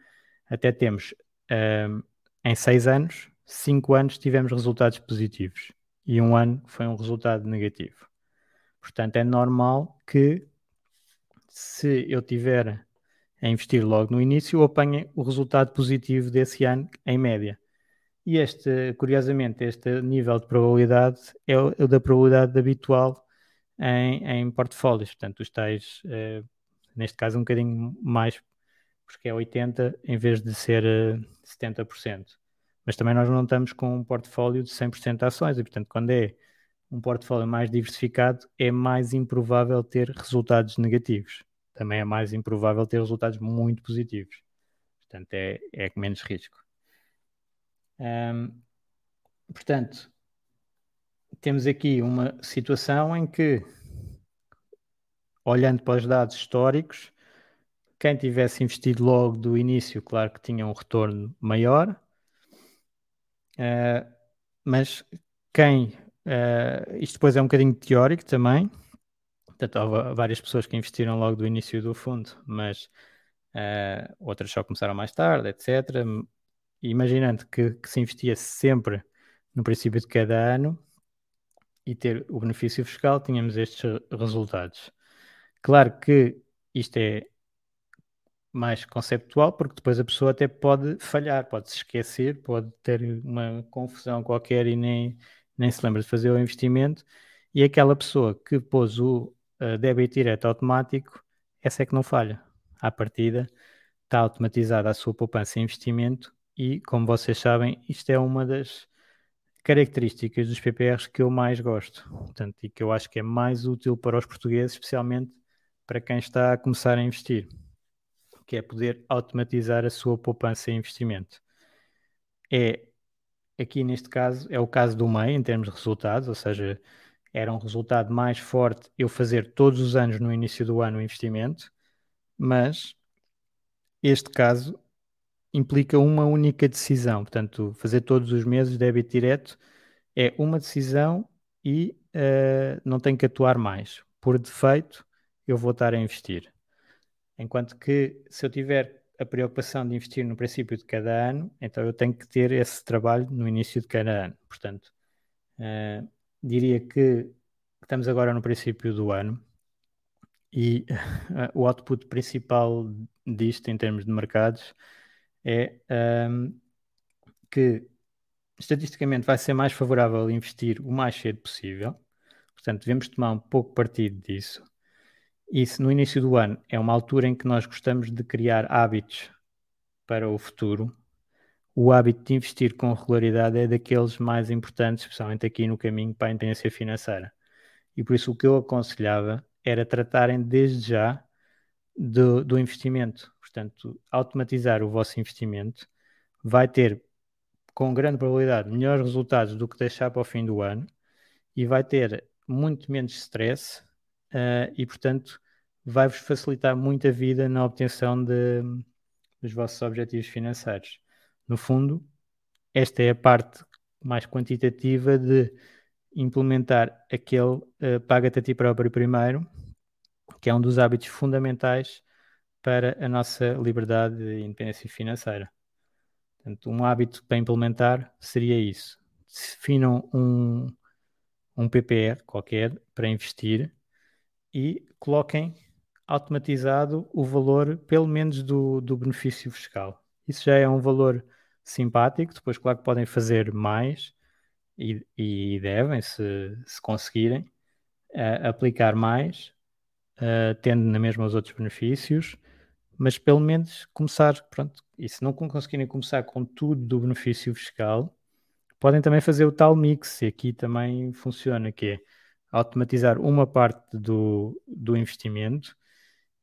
Speaker 1: até temos um, em seis anos, cinco anos tivemos resultados positivos e um ano foi um resultado negativo. Portanto, é normal que se eu tiver a investir logo no início, eu apanhe o resultado positivo desse ano em média. E este, curiosamente, este nível de probabilidade é o, é o da probabilidade habitual em, em portfólios. Portanto, os tais, eh, neste caso, um bocadinho mais, porque é 80% em vez de ser eh, 70%. Mas também nós não estamos com um portfólio de 100% de ações e, portanto, quando é um portfólio mais diversificado, é mais improvável ter resultados negativos. Também é mais improvável ter resultados muito positivos. Portanto, é, é menos risco. Portanto, temos aqui uma situação em que, olhando para os dados históricos, quem tivesse investido logo do início, claro que tinha um retorno maior, uh, mas quem. Uh, isto depois é um bocadinho teórico também. Portanto, houve várias pessoas que investiram logo do início do fundo, mas uh, outras só começaram mais tarde, etc. Imaginando que, que se investia sempre no princípio de cada ano, e ter o benefício fiscal, tínhamos estes resultados. Claro que isto é mais conceptual, porque depois a pessoa até pode falhar, pode se esquecer, pode ter uma confusão qualquer e nem, nem se lembra de fazer o investimento. E aquela pessoa que pôs o uh, débito direto automático, essa é que não falha. À partida, está automatizada a sua poupança e investimento, e como vocês sabem, isto é uma das características dos PPRs que eu mais gosto, portanto, e que eu acho que é mais útil para os portugueses, especialmente para quem está a começar a investir, que é poder automatizar a sua poupança e investimento. É, aqui neste caso, é o caso do MEI em termos de resultados, ou seja, era um resultado mais forte eu fazer todos os anos no início do ano o investimento, mas este caso implica uma única decisão. Portanto, fazer todos os meses débito direto é uma decisão e uh, não tem que atuar mais. Por defeito, eu vou estar a investir. Enquanto que se eu tiver a preocupação de investir no princípio de cada ano, então eu tenho que ter esse trabalho no início de cada ano. Portanto, uh, diria que estamos agora no princípio do ano e uh, o output principal disto em termos de mercados é um, que estatisticamente vai ser mais favorável investir o mais cedo possível. Portanto, devemos tomar um pouco partido disso. Se no início do ano é uma altura em que nós gostamos de criar hábitos para o futuro, o hábito de investir com regularidade é daqueles mais importantes, especialmente aqui no caminho para a independência financeira. E por isso o que eu aconselhava era tratarem desde já do, do investimento. Portanto, automatizar o vosso investimento vai ter, com grande probabilidade, melhores resultados do que deixar para o fim do ano e vai ter muito menos stress uh, e, portanto, vai-vos facilitar muito a vida na obtenção de, dos vossos objetivos financeiros. No fundo, esta é a parte mais quantitativa de implementar aquele uh, paga-te a ti próprio primeiro, que é um dos hábitos fundamentais para a nossa liberdade e independência financeira. Portanto, um hábito para implementar seria isso. Definam um, um PPR qualquer para investir e coloquem automatizado o valor, pelo menos, do, do benefício fiscal. Isso já é um valor simpático. Depois, claro que podem fazer mais e, e devem, se, se conseguirem, uh, aplicar mais, uh, tendo na mesma os outros benefícios mas pelo menos começar, pronto, e se não conseguirem começar com tudo do benefício fiscal, podem também fazer o tal mix, e aqui também funciona, que é automatizar uma parte do, do investimento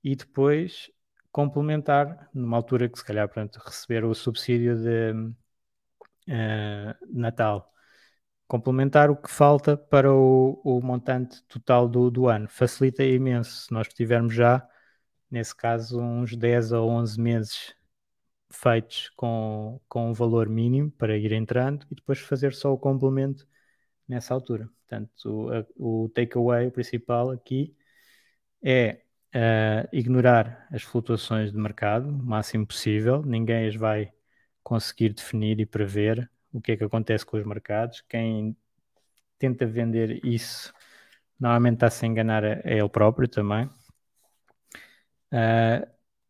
Speaker 1: e depois complementar, numa altura que se calhar pronto, receber o subsídio de uh, Natal, complementar o que falta para o, o montante total do, do ano. Facilita imenso se nós tivermos já nesse caso, uns 10 ou 11 meses feitos com, com um valor mínimo para ir entrando e depois fazer só o complemento nessa altura. Portanto, o, o takeaway principal aqui é uh, ignorar as flutuações de mercado o máximo possível. Ninguém as vai conseguir definir e prever o que é que acontece com os mercados. Quem tenta vender isso normalmente está-se a enganar a, a ele próprio também. Uh,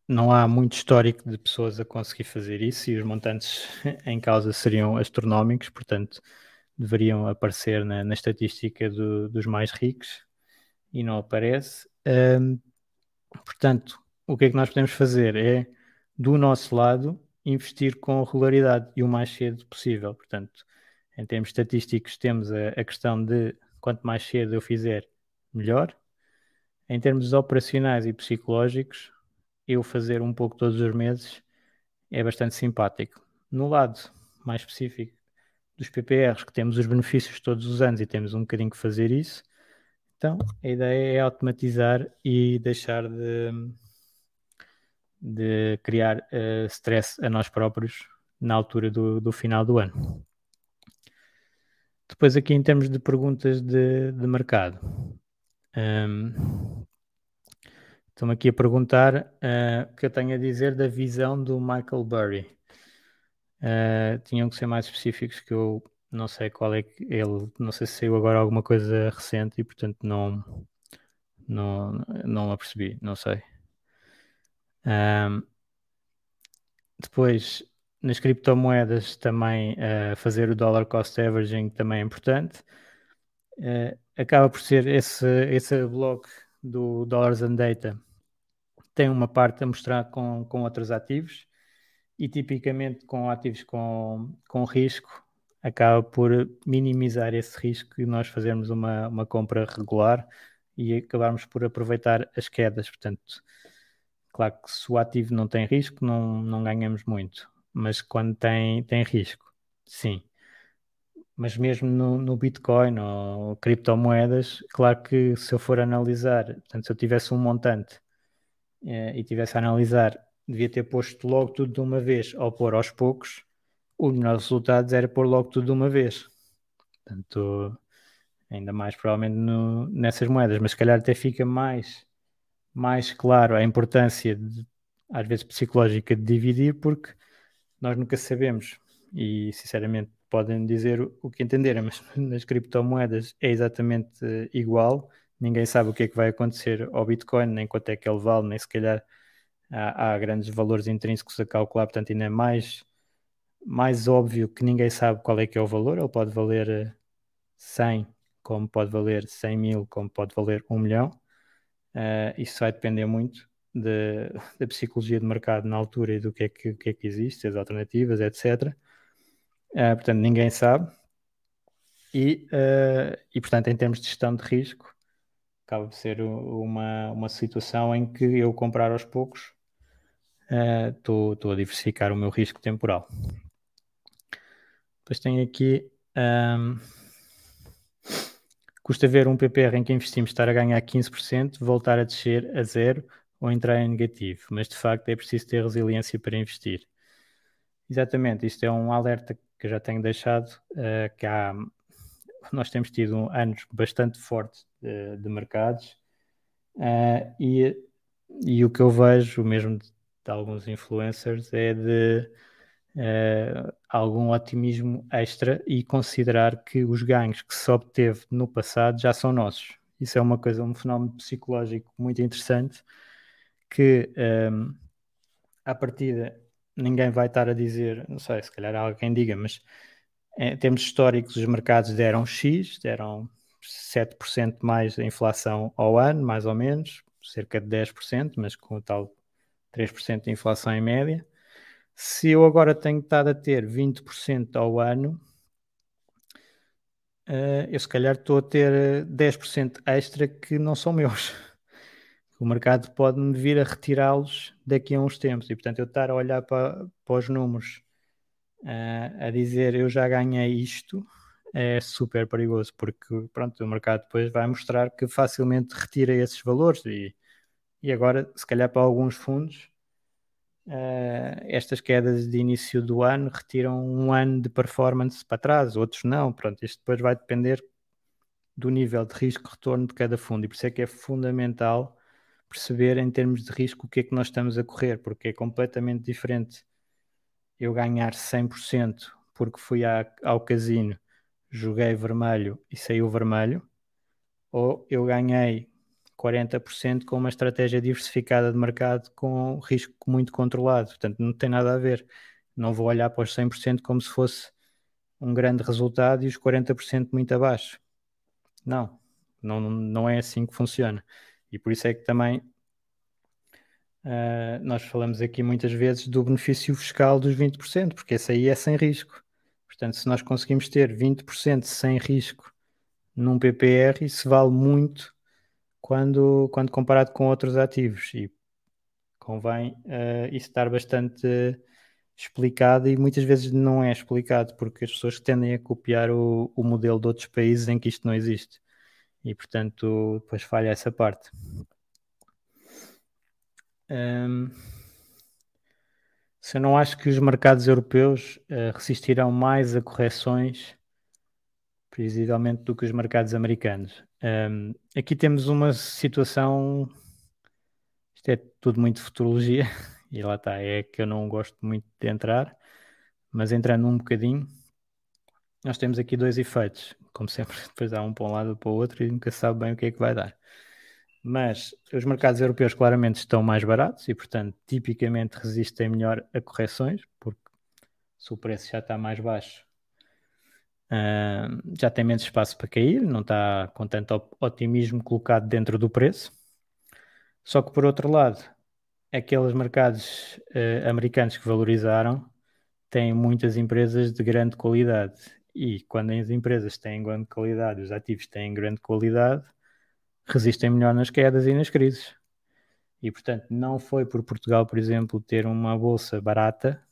Speaker 1: não há muito histórico de pessoas a conseguir fazer isso e os montantes [LAUGHS] em causa seriam astronómicos, portanto, deveriam aparecer na, na estatística do, dos mais ricos e não aparece. Um, portanto, o que é que nós podemos fazer é, do nosso lado, investir com regularidade e o mais cedo possível. Portanto, em termos estatísticos, temos a, a questão de quanto mais cedo eu fizer, melhor. Em termos operacionais e psicológicos, eu fazer um pouco todos os meses é bastante simpático. No lado mais específico dos PPRs, que temos os benefícios todos os anos e temos um bocadinho que fazer isso, então a ideia é automatizar e deixar de, de criar uh, stress a nós próprios na altura do, do final do ano. Depois aqui em termos de perguntas de, de mercado. Um, Estão-me aqui a perguntar uh, o que eu tenho a dizer da visão do Michael Burry. Uh, tinham que ser mais específicos que eu não sei qual é que ele, não sei se saiu agora alguma coisa recente e portanto não não, não a percebi, não sei. Depois, nas criptomoedas também uh, fazer o dollar cost averaging também é importante. Uh, acaba por ser esse, esse bloco do Dollars and Data tem uma parte a mostrar com, com outros ativos e tipicamente com ativos com, com risco acaba por minimizar esse risco e nós fazermos uma, uma compra regular e acabarmos por aproveitar as quedas. Portanto, claro que se o ativo não tem risco, não, não ganhamos muito, mas quando tem, tem risco, sim. Mas mesmo no, no Bitcoin ou criptomoedas, claro que se eu for analisar, portanto, se eu tivesse um montante eh, e tivesse a analisar, devia ter posto logo tudo de uma vez. Ou pôr aos poucos, o melhor resultado era pôr logo tudo de uma vez. Portanto, ainda mais provavelmente no, nessas moedas, mas se calhar até fica mais, mais claro a importância, de, às vezes psicológica, de dividir, porque nós nunca sabemos. E sinceramente podem dizer o que entenderem, mas [LAUGHS] nas criptomoedas é exatamente igual. Ninguém sabe o que é que vai acontecer ao Bitcoin, nem quanto é que ele vale, nem se calhar há, há grandes valores intrínsecos a calcular, portanto ainda é mais, mais óbvio que ninguém sabe qual é que é o valor, ele pode valer 100, eh, como pode valer 100 mil, como pode valer 1 milhão, uh, isso vai depender muito de, da psicologia de mercado na altura e do que é que, que, é que existe, as alternativas, etc. Uh, eh, portanto, ninguém sabe. E, uh, e, portanto, em termos de gestão de risco, acaba de ser uma, uma situação em que eu comprar aos poucos estou uh, a diversificar o meu risco temporal. Depois tenho aqui um, custa ver um PPR em que investimos estar a ganhar 15%, voltar a descer a zero ou entrar em negativo, mas de facto é preciso ter resiliência para investir. Exatamente, isto é um alerta que eu já tenho deixado, uh, que há nós temos tido anos bastante fortes de, de mercados uh, e, e o que eu vejo, mesmo de, de alguns influencers, é de uh, algum otimismo extra e considerar que os ganhos que se obteve no passado já são nossos. Isso é uma coisa, um fenómeno psicológico muito interessante que um, à partida ninguém vai estar a dizer, não sei, se calhar alguém diga, mas em termos históricos, os mercados deram X, deram 7% mais a inflação ao ano, mais ou menos, cerca de 10%, mas com o tal 3% de inflação em média. Se eu agora tenho estado a ter 20% ao ano, uh, eu se calhar estou a ter 10% extra que não são meus. [LAUGHS] O mercado pode-me vir a retirá-los daqui a uns tempos e, portanto, eu estar a olhar para, para os números uh, a dizer eu já ganhei isto é super perigoso porque pronto, o mercado depois vai mostrar que facilmente retira esses valores e, e agora se calhar para alguns fundos uh, estas quedas de início do ano retiram um ano de performance para trás, outros não, pronto, isto depois vai depender do nível de risco-retorno de cada fundo. E por isso é que é fundamental perceber em termos de risco o que é que nós estamos a correr, porque é completamente diferente eu ganhar 100% porque fui à, ao casino, joguei vermelho e saiu vermelho, ou eu ganhei 40% com uma estratégia diversificada de mercado com risco muito controlado. Portanto, não tem nada a ver. Não vou olhar para os 100% como se fosse um grande resultado e os 40% muito abaixo. Não, não, não é assim que funciona. E por isso é que também uh, nós falamos aqui muitas vezes do benefício fiscal dos 20%, porque esse aí é sem risco. Portanto, se nós conseguimos ter 20% sem risco num PPR, isso vale muito quando, quando comparado com outros ativos. E convém uh, isso estar bastante explicado e muitas vezes não é explicado porque as pessoas tendem a copiar o, o modelo de outros países em que isto não existe e portanto depois falha essa parte. Um, se eu não acho que os mercados europeus uh, resistirão mais a correções, previsivelmente, do que os mercados americanos. Um, aqui temos uma situação, isto é tudo muito futurologia, [LAUGHS] e lá está, é que eu não gosto muito de entrar, mas entrando um bocadinho, nós temos aqui dois efeitos, como sempre, [LAUGHS] depois há um para um lado ou para o outro e nunca sabe bem o que é que vai dar. Mas os mercados europeus claramente estão mais baratos e, portanto, tipicamente resistem melhor a correções, porque se o preço já está mais baixo, uh, já tem menos espaço para cair, não está com tanto otimismo colocado dentro do preço. Só que, por outro lado, aqueles mercados uh, americanos que valorizaram têm muitas empresas de grande qualidade. E quando as empresas têm grande qualidade, os ativos têm grande qualidade, resistem melhor nas quedas e nas crises. E, portanto, não foi por Portugal, por exemplo, ter uma bolsa barata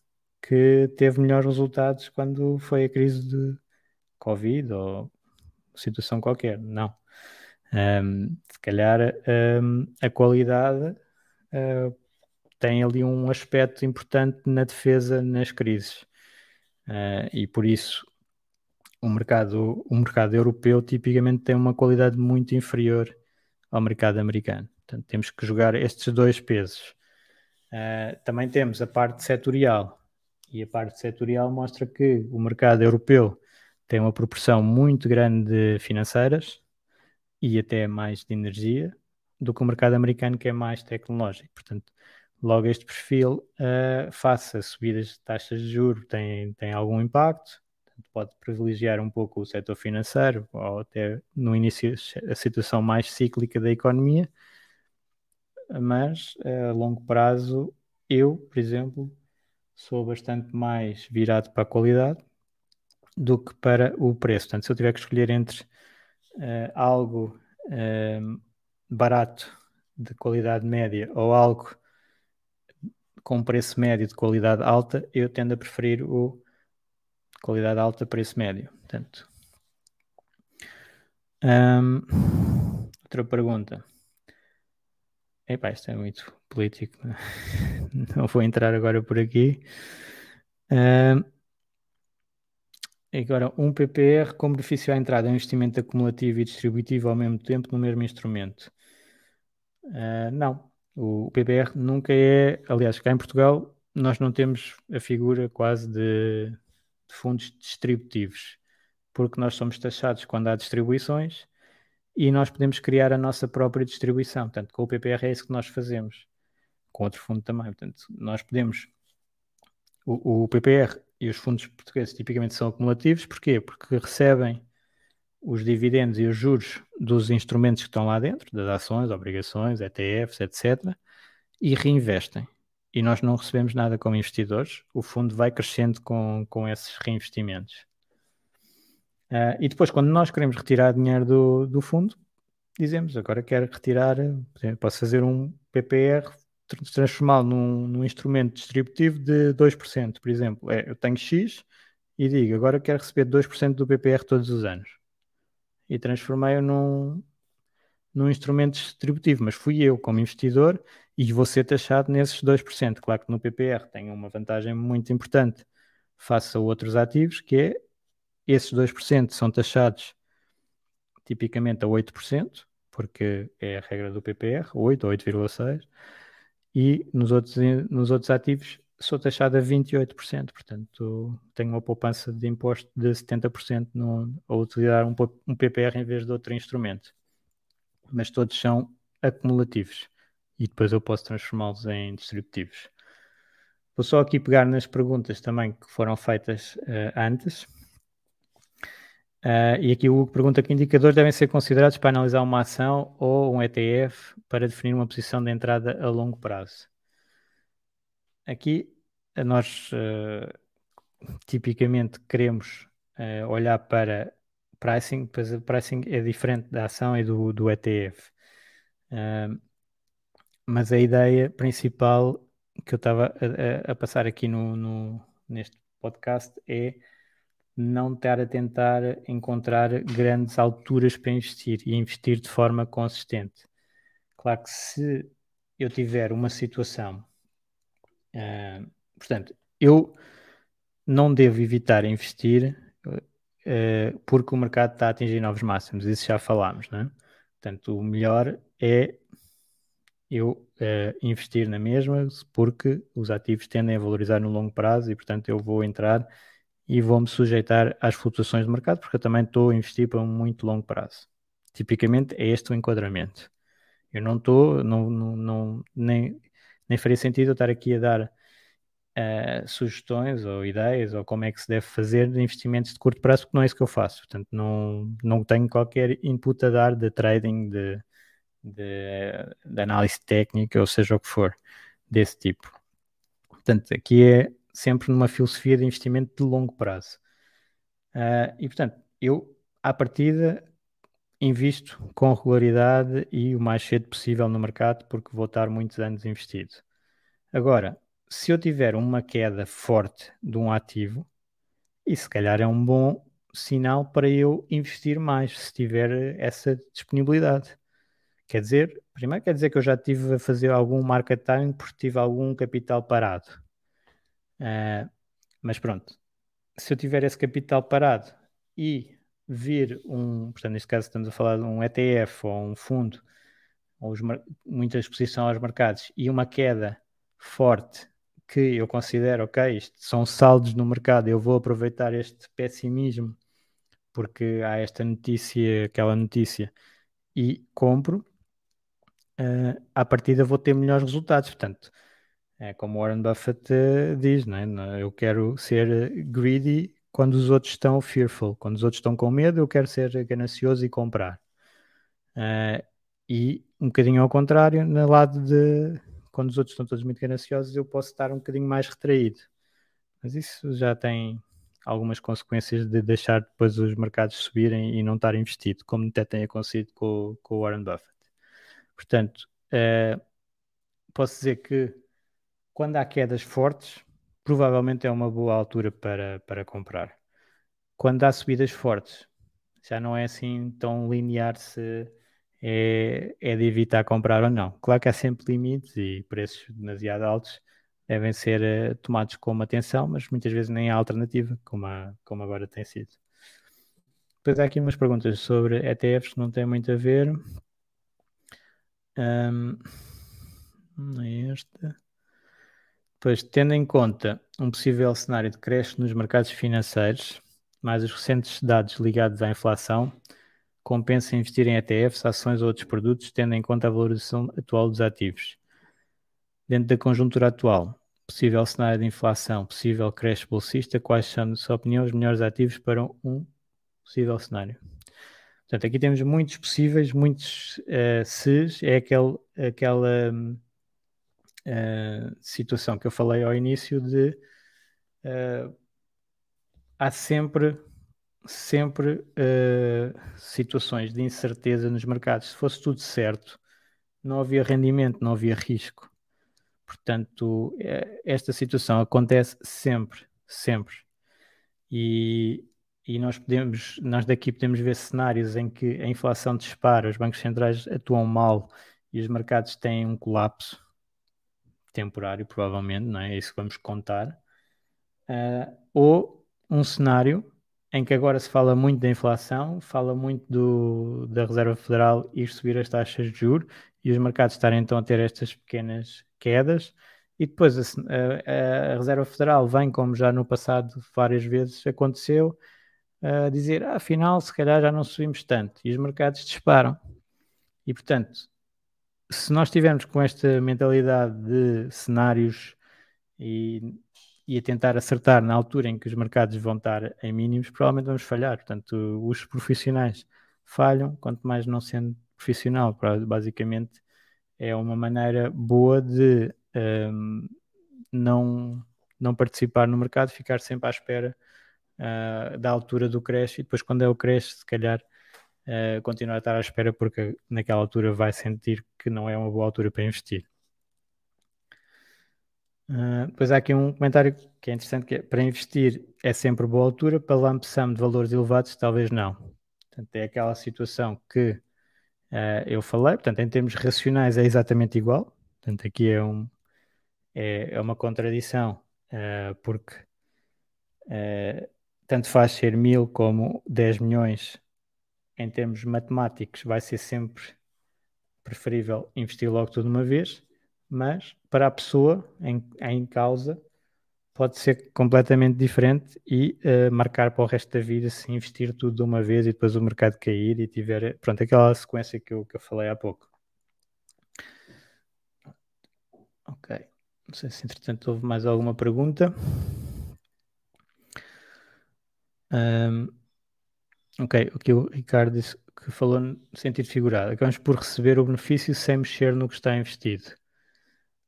Speaker 1: que teve melhores resultados quando foi a crise de Covid ou situação qualquer. Não. Um, se calhar um, a qualidade uh, tem ali um aspecto importante na defesa nas crises. Uh, e por isso o mercado, o mercado europeu tipicamente tem uma qualidade muito inferior ao mercado americano. Portanto, temos que jogar estes dois pesos. Uh, também temos a parte setorial, e a parte setorial mostra que o mercado europeu tem uma proporção muito grande de financeiras e até mais de energia do que o mercado americano, que é mais tecnológico. Portanto, logo este perfil, uh, face a subidas de taxas de juros, tem, tem algum impacto pode privilegiar um pouco o setor financeiro ou até no início a situação mais cíclica da economia, mas a longo prazo eu, por exemplo, sou bastante mais virado para a qualidade do que para o preço. Portanto, se eu tiver que escolher entre uh, algo uh, barato de qualidade média ou algo com preço médio de qualidade alta, eu tendo a preferir o qualidade alta, preço médio. Portanto, um, outra pergunta. Epá, isto é muito político. Não [LAUGHS] vou entrar agora por aqui. Um, agora, um PPR com benefício à entrada é um investimento acumulativo e distributivo ao mesmo tempo no mesmo instrumento. Uh, não. O PPR nunca é. Aliás, cá em Portugal, nós não temos a figura quase de de fundos distributivos, porque nós somos taxados quando há distribuições e nós podemos criar a nossa própria distribuição. Portanto, com o PPR é isso que nós fazemos, com outro fundo também. Portanto, nós podemos. O, o PPR e os fundos portugueses tipicamente são acumulativos, porquê? Porque recebem os dividendos e os juros dos instrumentos que estão lá dentro, das ações, obrigações, ETFs, etc., e reinvestem e nós não recebemos nada como investidores, o fundo vai crescendo com, com esses reinvestimentos. Uh, e depois, quando nós queremos retirar dinheiro do, do fundo, dizemos agora quero retirar, posso fazer um PPR, transformá-lo num, num, instrumento distributivo de 2%, por exemplo. É, eu tenho X e digo agora quero receber 2% do PPR todos os anos. E transformei-o num, num instrumento distributivo, mas fui eu como investidor e vou ser taxado nesses 2%. Claro que no PPR tem uma vantagem muito importante face a outros ativos, que é esses 2% são taxados tipicamente a 8%, porque é a regra do PPR, 8 ou 8,6%, e nos outros, nos outros ativos sou taxado a 28%, portanto tenho uma poupança de imposto de 70% no, ao utilizar um, um PPR em vez de outro instrumento. mas todos são acumulativos e depois eu posso transformá-los em distributivos. Vou só aqui pegar nas perguntas também que foram feitas uh, antes. Uh, e aqui o Hugo pergunta que indicadores devem ser considerados para analisar uma ação ou um ETF para definir uma posição de entrada a longo prazo. Aqui nós uh, tipicamente queremos uh, olhar para pricing, pois o pricing é diferente da ação e do, do ETF. mas a ideia principal que eu estava a, a, passar aqui no, no, neste podcast é não estar a tentar encontrar grandes alturas para investir e investir de forma consistente. Claro que se eu tiver uma situação, uh, portanto, eu não devo evitar investir uh, porque o mercado está a atingir novos máximos, isso já falámos, não é? Portanto, o melhor é eu uh, investir na mesma porque os ativos tendem a valorizar no longo prazo e, portanto, eu vou entrar e vou-me sujeitar às flutuações do mercado, porque eu também estou a investir para um muito longo prazo. Tipicamente é este o enquadramento. Eu não estou, não, não, não, nem, nem faria sentido eu estar aqui a dar uh, sugestões ou ideias ou como é que se deve fazer de investimentos de curto prazo, porque não é isso que eu faço. Portanto, não, não tenho qualquer input a dar de trading, de, de, de análise técnica, ou seja o que for, desse tipo. Portanto, aqui é sempre numa filosofia de investimento de longo prazo. Uh, e, portanto, eu, à partida, invisto com regularidade e o mais cedo possível no mercado, porque vou estar muitos anos investido. Agora, se eu tiver uma queda forte de um ativo, isso se calhar é um bom sinal para eu investir mais, se tiver essa disponibilidade. Quer dizer, primeiro quer dizer que eu já tive a fazer algum market time porque tive algum capital parado. Uh, mas pronto, se eu tiver esse capital parado e vir um, portanto, neste caso estamos a falar de um ETF ou um fundo, ou os, muita exposição aos mercados e uma queda forte que eu considero, ok, isto são saldos no mercado, eu vou aproveitar este pessimismo porque há esta notícia, aquela notícia, e compro, uh, à partida vou ter melhores resultados. Portanto, é como Warren Buffett uh, diz, não é? eu quero ser greedy quando os outros estão fearful, quando os outros estão com medo, eu quero ser ganancioso e comprar. Uh, e um bocadinho ao contrário, no lado de quando os outros estão todos muito gananciosos, eu posso estar um bocadinho mais retraído. Mas isso já tem algumas consequências de deixar depois os mercados subirem e não estar investido, como até tem acontecido com, com o Warren Buffett. Portanto, uh, posso dizer que quando há quedas fortes, provavelmente é uma boa altura para, para comprar. Quando há subidas fortes, já não é assim tão linear se é, é de evitar comprar ou não. Claro que há sempre limites e preços demasiado altos devem ser uh, tomados com atenção, mas muitas vezes nem há alternativa, como, há, como agora tem sido. Depois há aqui umas perguntas sobre ETFs que não têm muito a ver. Um, não é esta. Pois, tendo em conta um possível cenário de crescimento nos mercados financeiros, mais os recentes dados ligados à inflação, compensa investir em ETFs, ações ou outros produtos, tendo em conta a valorização atual dos ativos. Dentro da conjuntura atual, possível cenário de inflação, possível crescimento bolsista, quais são, na sua opinião, os melhores ativos para um possível cenário? Portanto, aqui temos muitos possíveis, muitos uh, se's, é aquele, aquela. Um, uh, situação que eu falei ao início de uh, há sempre sempre uh, situações de incerteza nos mercados. Se fosse tudo certo, não havia rendimento, não havia risco. Portanto, esta situação acontece sempre, sempre. E, e nós podemos, nós daqui podemos ver cenários em que a inflação dispara, os bancos centrais atuam mal e os mercados têm um colapso temporário, provavelmente, não é? é isso que vamos contar. Uh, ou um cenário em que agora se fala muito da inflação, fala muito do, da Reserva Federal ir subir as taxas de juros e os mercados estarem então a ter estas pequenas quedas. E depois a, a, a Reserva Federal vem, como já no passado várias vezes aconteceu, a dizer: ah, afinal, se calhar já não subimos tanto. E os mercados disparam. E portanto, se nós estivermos com esta mentalidade de cenários e, e a tentar acertar na altura em que os mercados vão estar em mínimos, provavelmente vamos falhar. Portanto, os profissionais falham, quanto mais não sendo profissional, basicamente é uma maneira boa de um, não, não participar no mercado, ficar sempre à espera uh, da altura do crash e depois quando é o crash, se calhar uh, continuar a estar à espera porque naquela altura vai sentir que não é uma boa altura para investir. Uh, depois há aqui um comentário que é interessante, que é, para investir é sempre boa altura, para lump sum de valores elevados talvez não. Portanto, é aquela situação que uh, eu falei, portanto, em termos racionais é exatamente igual, portanto, aqui é, um, é, é uma contradição, uh, porque tanto faz ser mil como 10 milhões, em termos matemáticos, vai ser sempre preferível investir logo tudo de uma vez, mas para a pessoa em, em causa pode ser completamente diferente e uh, marcar para o resto da vida se investir tudo de uma vez e depois o mercado cair e tiver, pronto, aquela sequência que eu, que eu falei há pouco. Ok, não sei se entretanto houve mais alguma pergunta. Um, ok, o que o Ricardo disse que falou no sentido figurado. Acabamos por receber o benefício sem mexer no que está investido.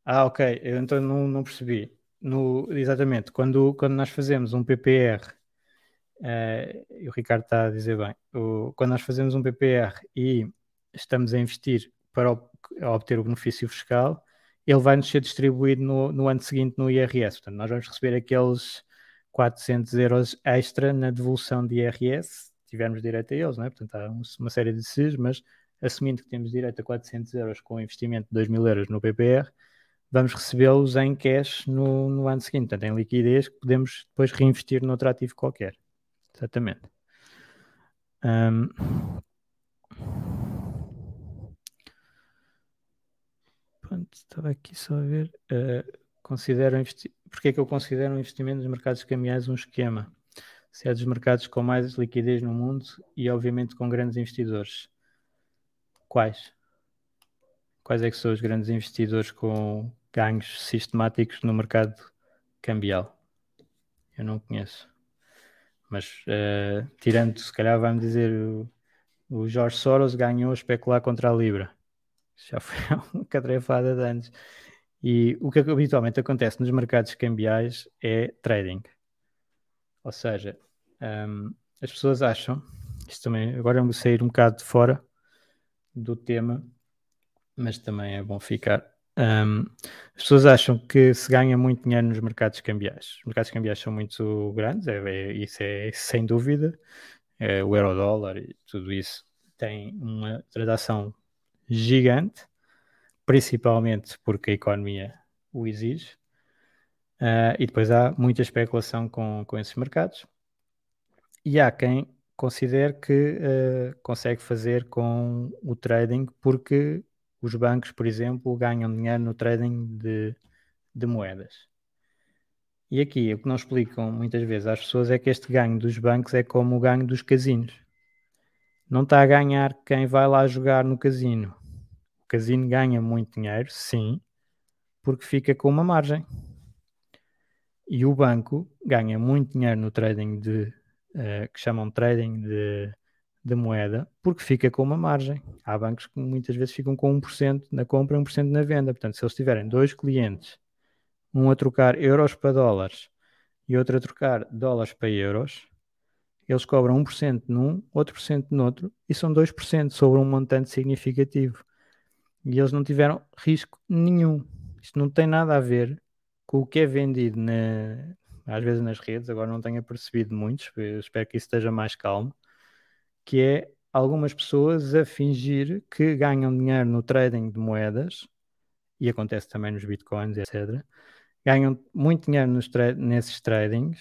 Speaker 1: Ah, ok, eu então não, não percebi. No, exatamente, quando, quando nós fazemos um PPR, uh, eh, o Ricardo está a dizer bem, o, quando nós fazemos um PPR e estamos a investir para obter o benefício fiscal, ele vai nos ser distribuído no, no ano seguinte no IRS. Portanto, nós vamos receber aqueles 400 euros extra na devolução de IRS, tivermos direito a eles, não é? Portanto, há uma série de SIS, mas assumindo que temos direito a 400 euros com investimento de 2 mil euros no PPR, vamos recebê-los em cash no, no, ano seguinte, portanto, em liquidez que podemos depois reinvestir noutro ativo qualquer. Exatamente. Um... Pronto, estava aqui só a ver. Uh, considero investi... Porquê é que eu considero o investimento nos mercados cambiais um esquema? Se é dos mercados com mais liquidez no mundo e, obviamente, com grandes investidores. Quais? Quais é que são os grandes investidores com, ganhos sistemáticos no mercado cambial. Eu não conheço. Mas uh, tirando, se calhar vai-me dizer o, Jorge Soros ganhou a especular contra a Libra. Já foi [LAUGHS] uma cadrefada de anos. E o que habitualmente acontece nos mercados cambiais é trading. Ou seja, um, as pessoas acham, isto também, agora vou sair um bocado de fora do tema, mas também é bom ficar. Um, as pessoas acham que se ganha muito dinheiro nos mercados cambiais. Os mercados cambiais são muito grandes, é, é, isso é sem dúvida. É, o euro-dólar e tudo isso tem uma transação gigante, principalmente porque a economia o exige. Uh, e depois há muita especulação com, com esses mercados. E há quem considere que uh, consegue fazer com o trading porque os bancos, por exemplo, ganham dinheiro no trading de, de moedas. E aqui o que não explicam muitas vezes às pessoas é que este ganho dos bancos é como o ganho dos casinos. Não está a ganhar quem vai lá jogar no casino. O casino ganha muito dinheiro, sim, porque fica com uma margem. E o banco ganha muito dinheiro no trading de uh, que chamam trading de da moeda, porque fica com uma margem. Há bancos que muitas vezes ficam com 1% na compra e 1% na venda. Portanto, se eles tiverem dois clientes, um a trocar euros para dólares e outro a trocar dólares para euros, eles cobram 1% num, outro por cento no outro, e são 2% sobre um montante significativo. E eles não tiveram risco nenhum. Isto não tem nada a ver com o que é vendido na, às vezes nas redes, agora não tenho apercebido muitos, espero que isso esteja mais calmo que é algumas pessoas a fingir que ganham dinheiro no trading de moedas, e acontece também nos bitcoins, etc. Ganham muito dinheiro tra nesses tradings,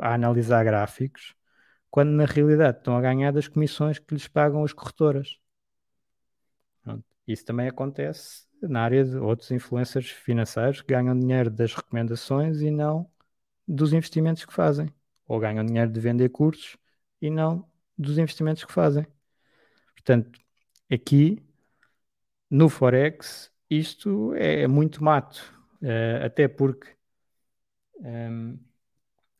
Speaker 1: a analisar gráficos, quando na realidade estão a ganhar das comissões que lhes pagam as corretoras. Isso também acontece na área de outros influencers financeiros que ganham dinheiro das recomendações e não dos investimentos que fazem. Ou ganham dinheiro de vender cursos e não dos investimentos que fazem. Portanto, aqui no Forex, isto é muito mato, uh, até porque ehm,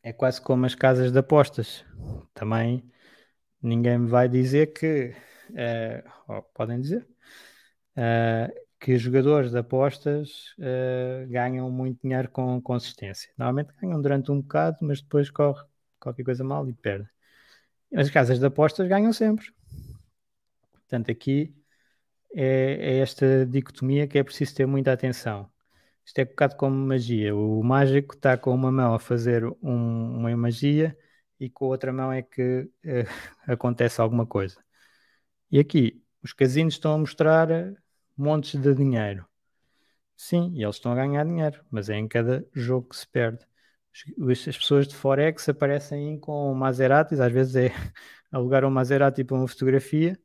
Speaker 1: é quase como as casas de apostas. Também ninguém me vai dizer que, uh, podem dizer, uh, que jogadores de apostas ganham muito dinheiro com consistência. Normalmente ganham durante um bocado, mas depois corre qualquer coisa mal e perde. As casas de apostas ganham sempre. Portanto, aqui é, é, esta dicotomia que é preciso ter muita atenção. Isto é um bocado como magia. O mágico está com uma mão a fazer um, uma magia e com a outra mão é que eh, [LAUGHS] acontece alguma coisa. E aqui, os casinos estão a mostrar montes de dinheiro. Sim, e eles estão a ganhar dinheiro, mas é em cada jogo que se perde. As pessoas de Forex aparecem com Maseratis, às vezes é [LAUGHS] alugar um Maserati para uma fotografia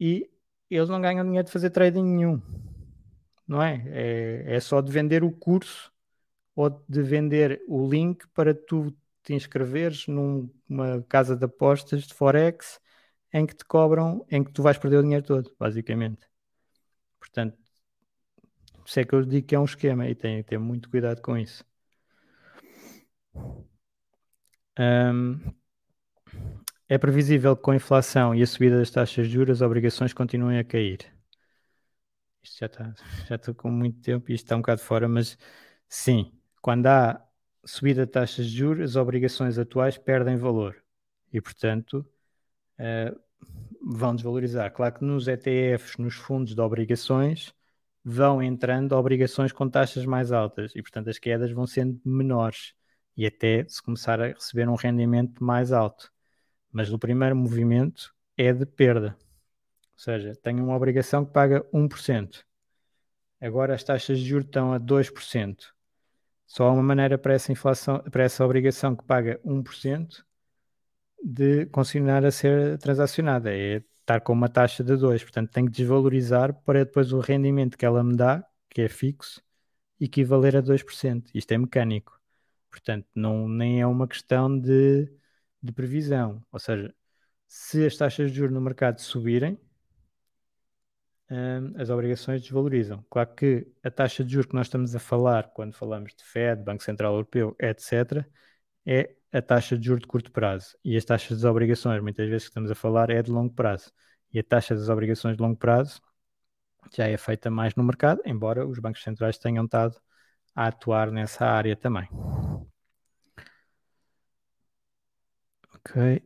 Speaker 1: e eles não ganham dinheiro de fazer trading nenhum. Não é? É, é só de vender o curso ou de vender o link para tu te inscreveres numa casa de apostas de Forex em que te cobram, em que tu vais perder o dinheiro todo, basicamente. Portanto, isso é que eu digo que é um esquema e tem que ter muito cuidado com isso. Um, é previsível que com a inflação e a subida das taxas de juros as obrigações continuem a cair. Isto já está, já estou com muito tempo e isto está um bocado fora, mas sim, quando há subida de taxas de juros, as obrigações atuais perdem valor e, portanto, uh, vão desvalorizar. Claro que nos ETFs, nos fundos de obrigações, vão entrando obrigações com taxas mais altas e, portanto, as quedas vão sendo menores e até se começar a receber um rendimento mais alto mas o primeiro movimento é de perda. Ou seja, tenho uma obrigação que paga 1%. Agora as taxas de juros estão a 2%. Só há uma maneira para essa inflação, para essa obrigação que paga 1% de continuar a ser transacionada, é estar com uma taxa de 2, portanto tenho que desvalorizar para depois o rendimento que ela me dá, que é fixo, equivaler a 2%. Isto é mecânico. Portanto, não, nem é uma questão de de previsão. Ou seja, se as taxas de juros no mercado subirem, um, as obrigações desvalorizam. Claro que a taxa de juros que nós estamos a falar, quando falamos de Fed, Banco Central Europeu, etc., é a taxa de juros de curto prazo. E as taxas das obrigações, muitas vezes que estamos a falar, é de longo prazo. E a taxa das obrigações de longo prazo já é feita mais no mercado, embora os bancos centrais tenham estado a atuar nessa área também. Ok.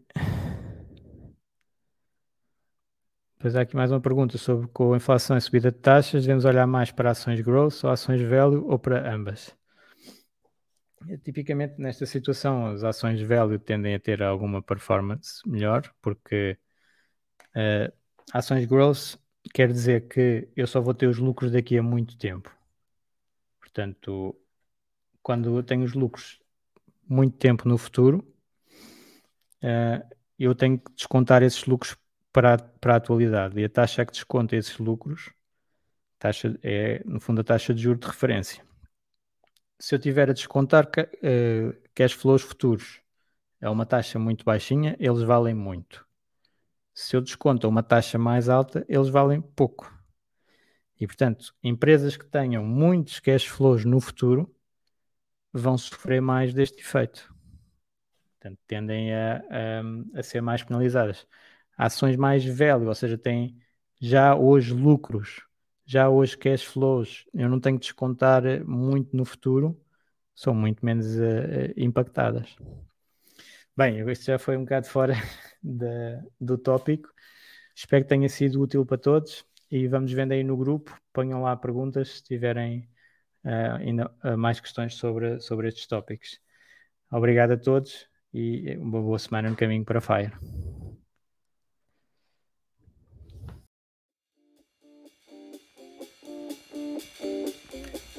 Speaker 1: Depois há aqui mais uma pergunta sobre com a inflação e subida de taxas, devemos olhar mais para ações growth ou ações value ou para ambas? Tipicamente nesta situação as ações value tendem a ter alguma performance melhor, porque uh, ações growth quer dizer que eu só vou ter os lucros daqui a muito tempo. Portanto, quando eu tenho os lucros muito tempo no futuro, uh, eu tenho que descontar esses lucros para a, para a atualidade. E a taxa que desconta esses lucros taxa, é, no fundo, a taxa de juros de referência. Se eu tiver a descontar uh, cash flows futuros, é uma taxa muito baixinha, eles valem muito. Se eu desconto uma taxa mais alta, eles valem pouco. E, portanto, empresas que tenham muitos cash flows no futuro vão sofrer mais deste efeito. Portanto, tendem a, a, a ser mais penalizadas. Ações mais velhas, ou seja, têm já hoje lucros, já hoje cash flows, eu não tenho que descontar muito no futuro, são muito menos uh, impactadas. Bem, isto já foi um bocado fora [LAUGHS] da, do tópico. Espero que tenha sido útil para todos e vamos vendo aí no grupo. Ponham lá perguntas se tiverem uh, ainda mais questões sobre, sobre estes tópicos. Obrigado a todos e uma boa semana no caminho para Fire.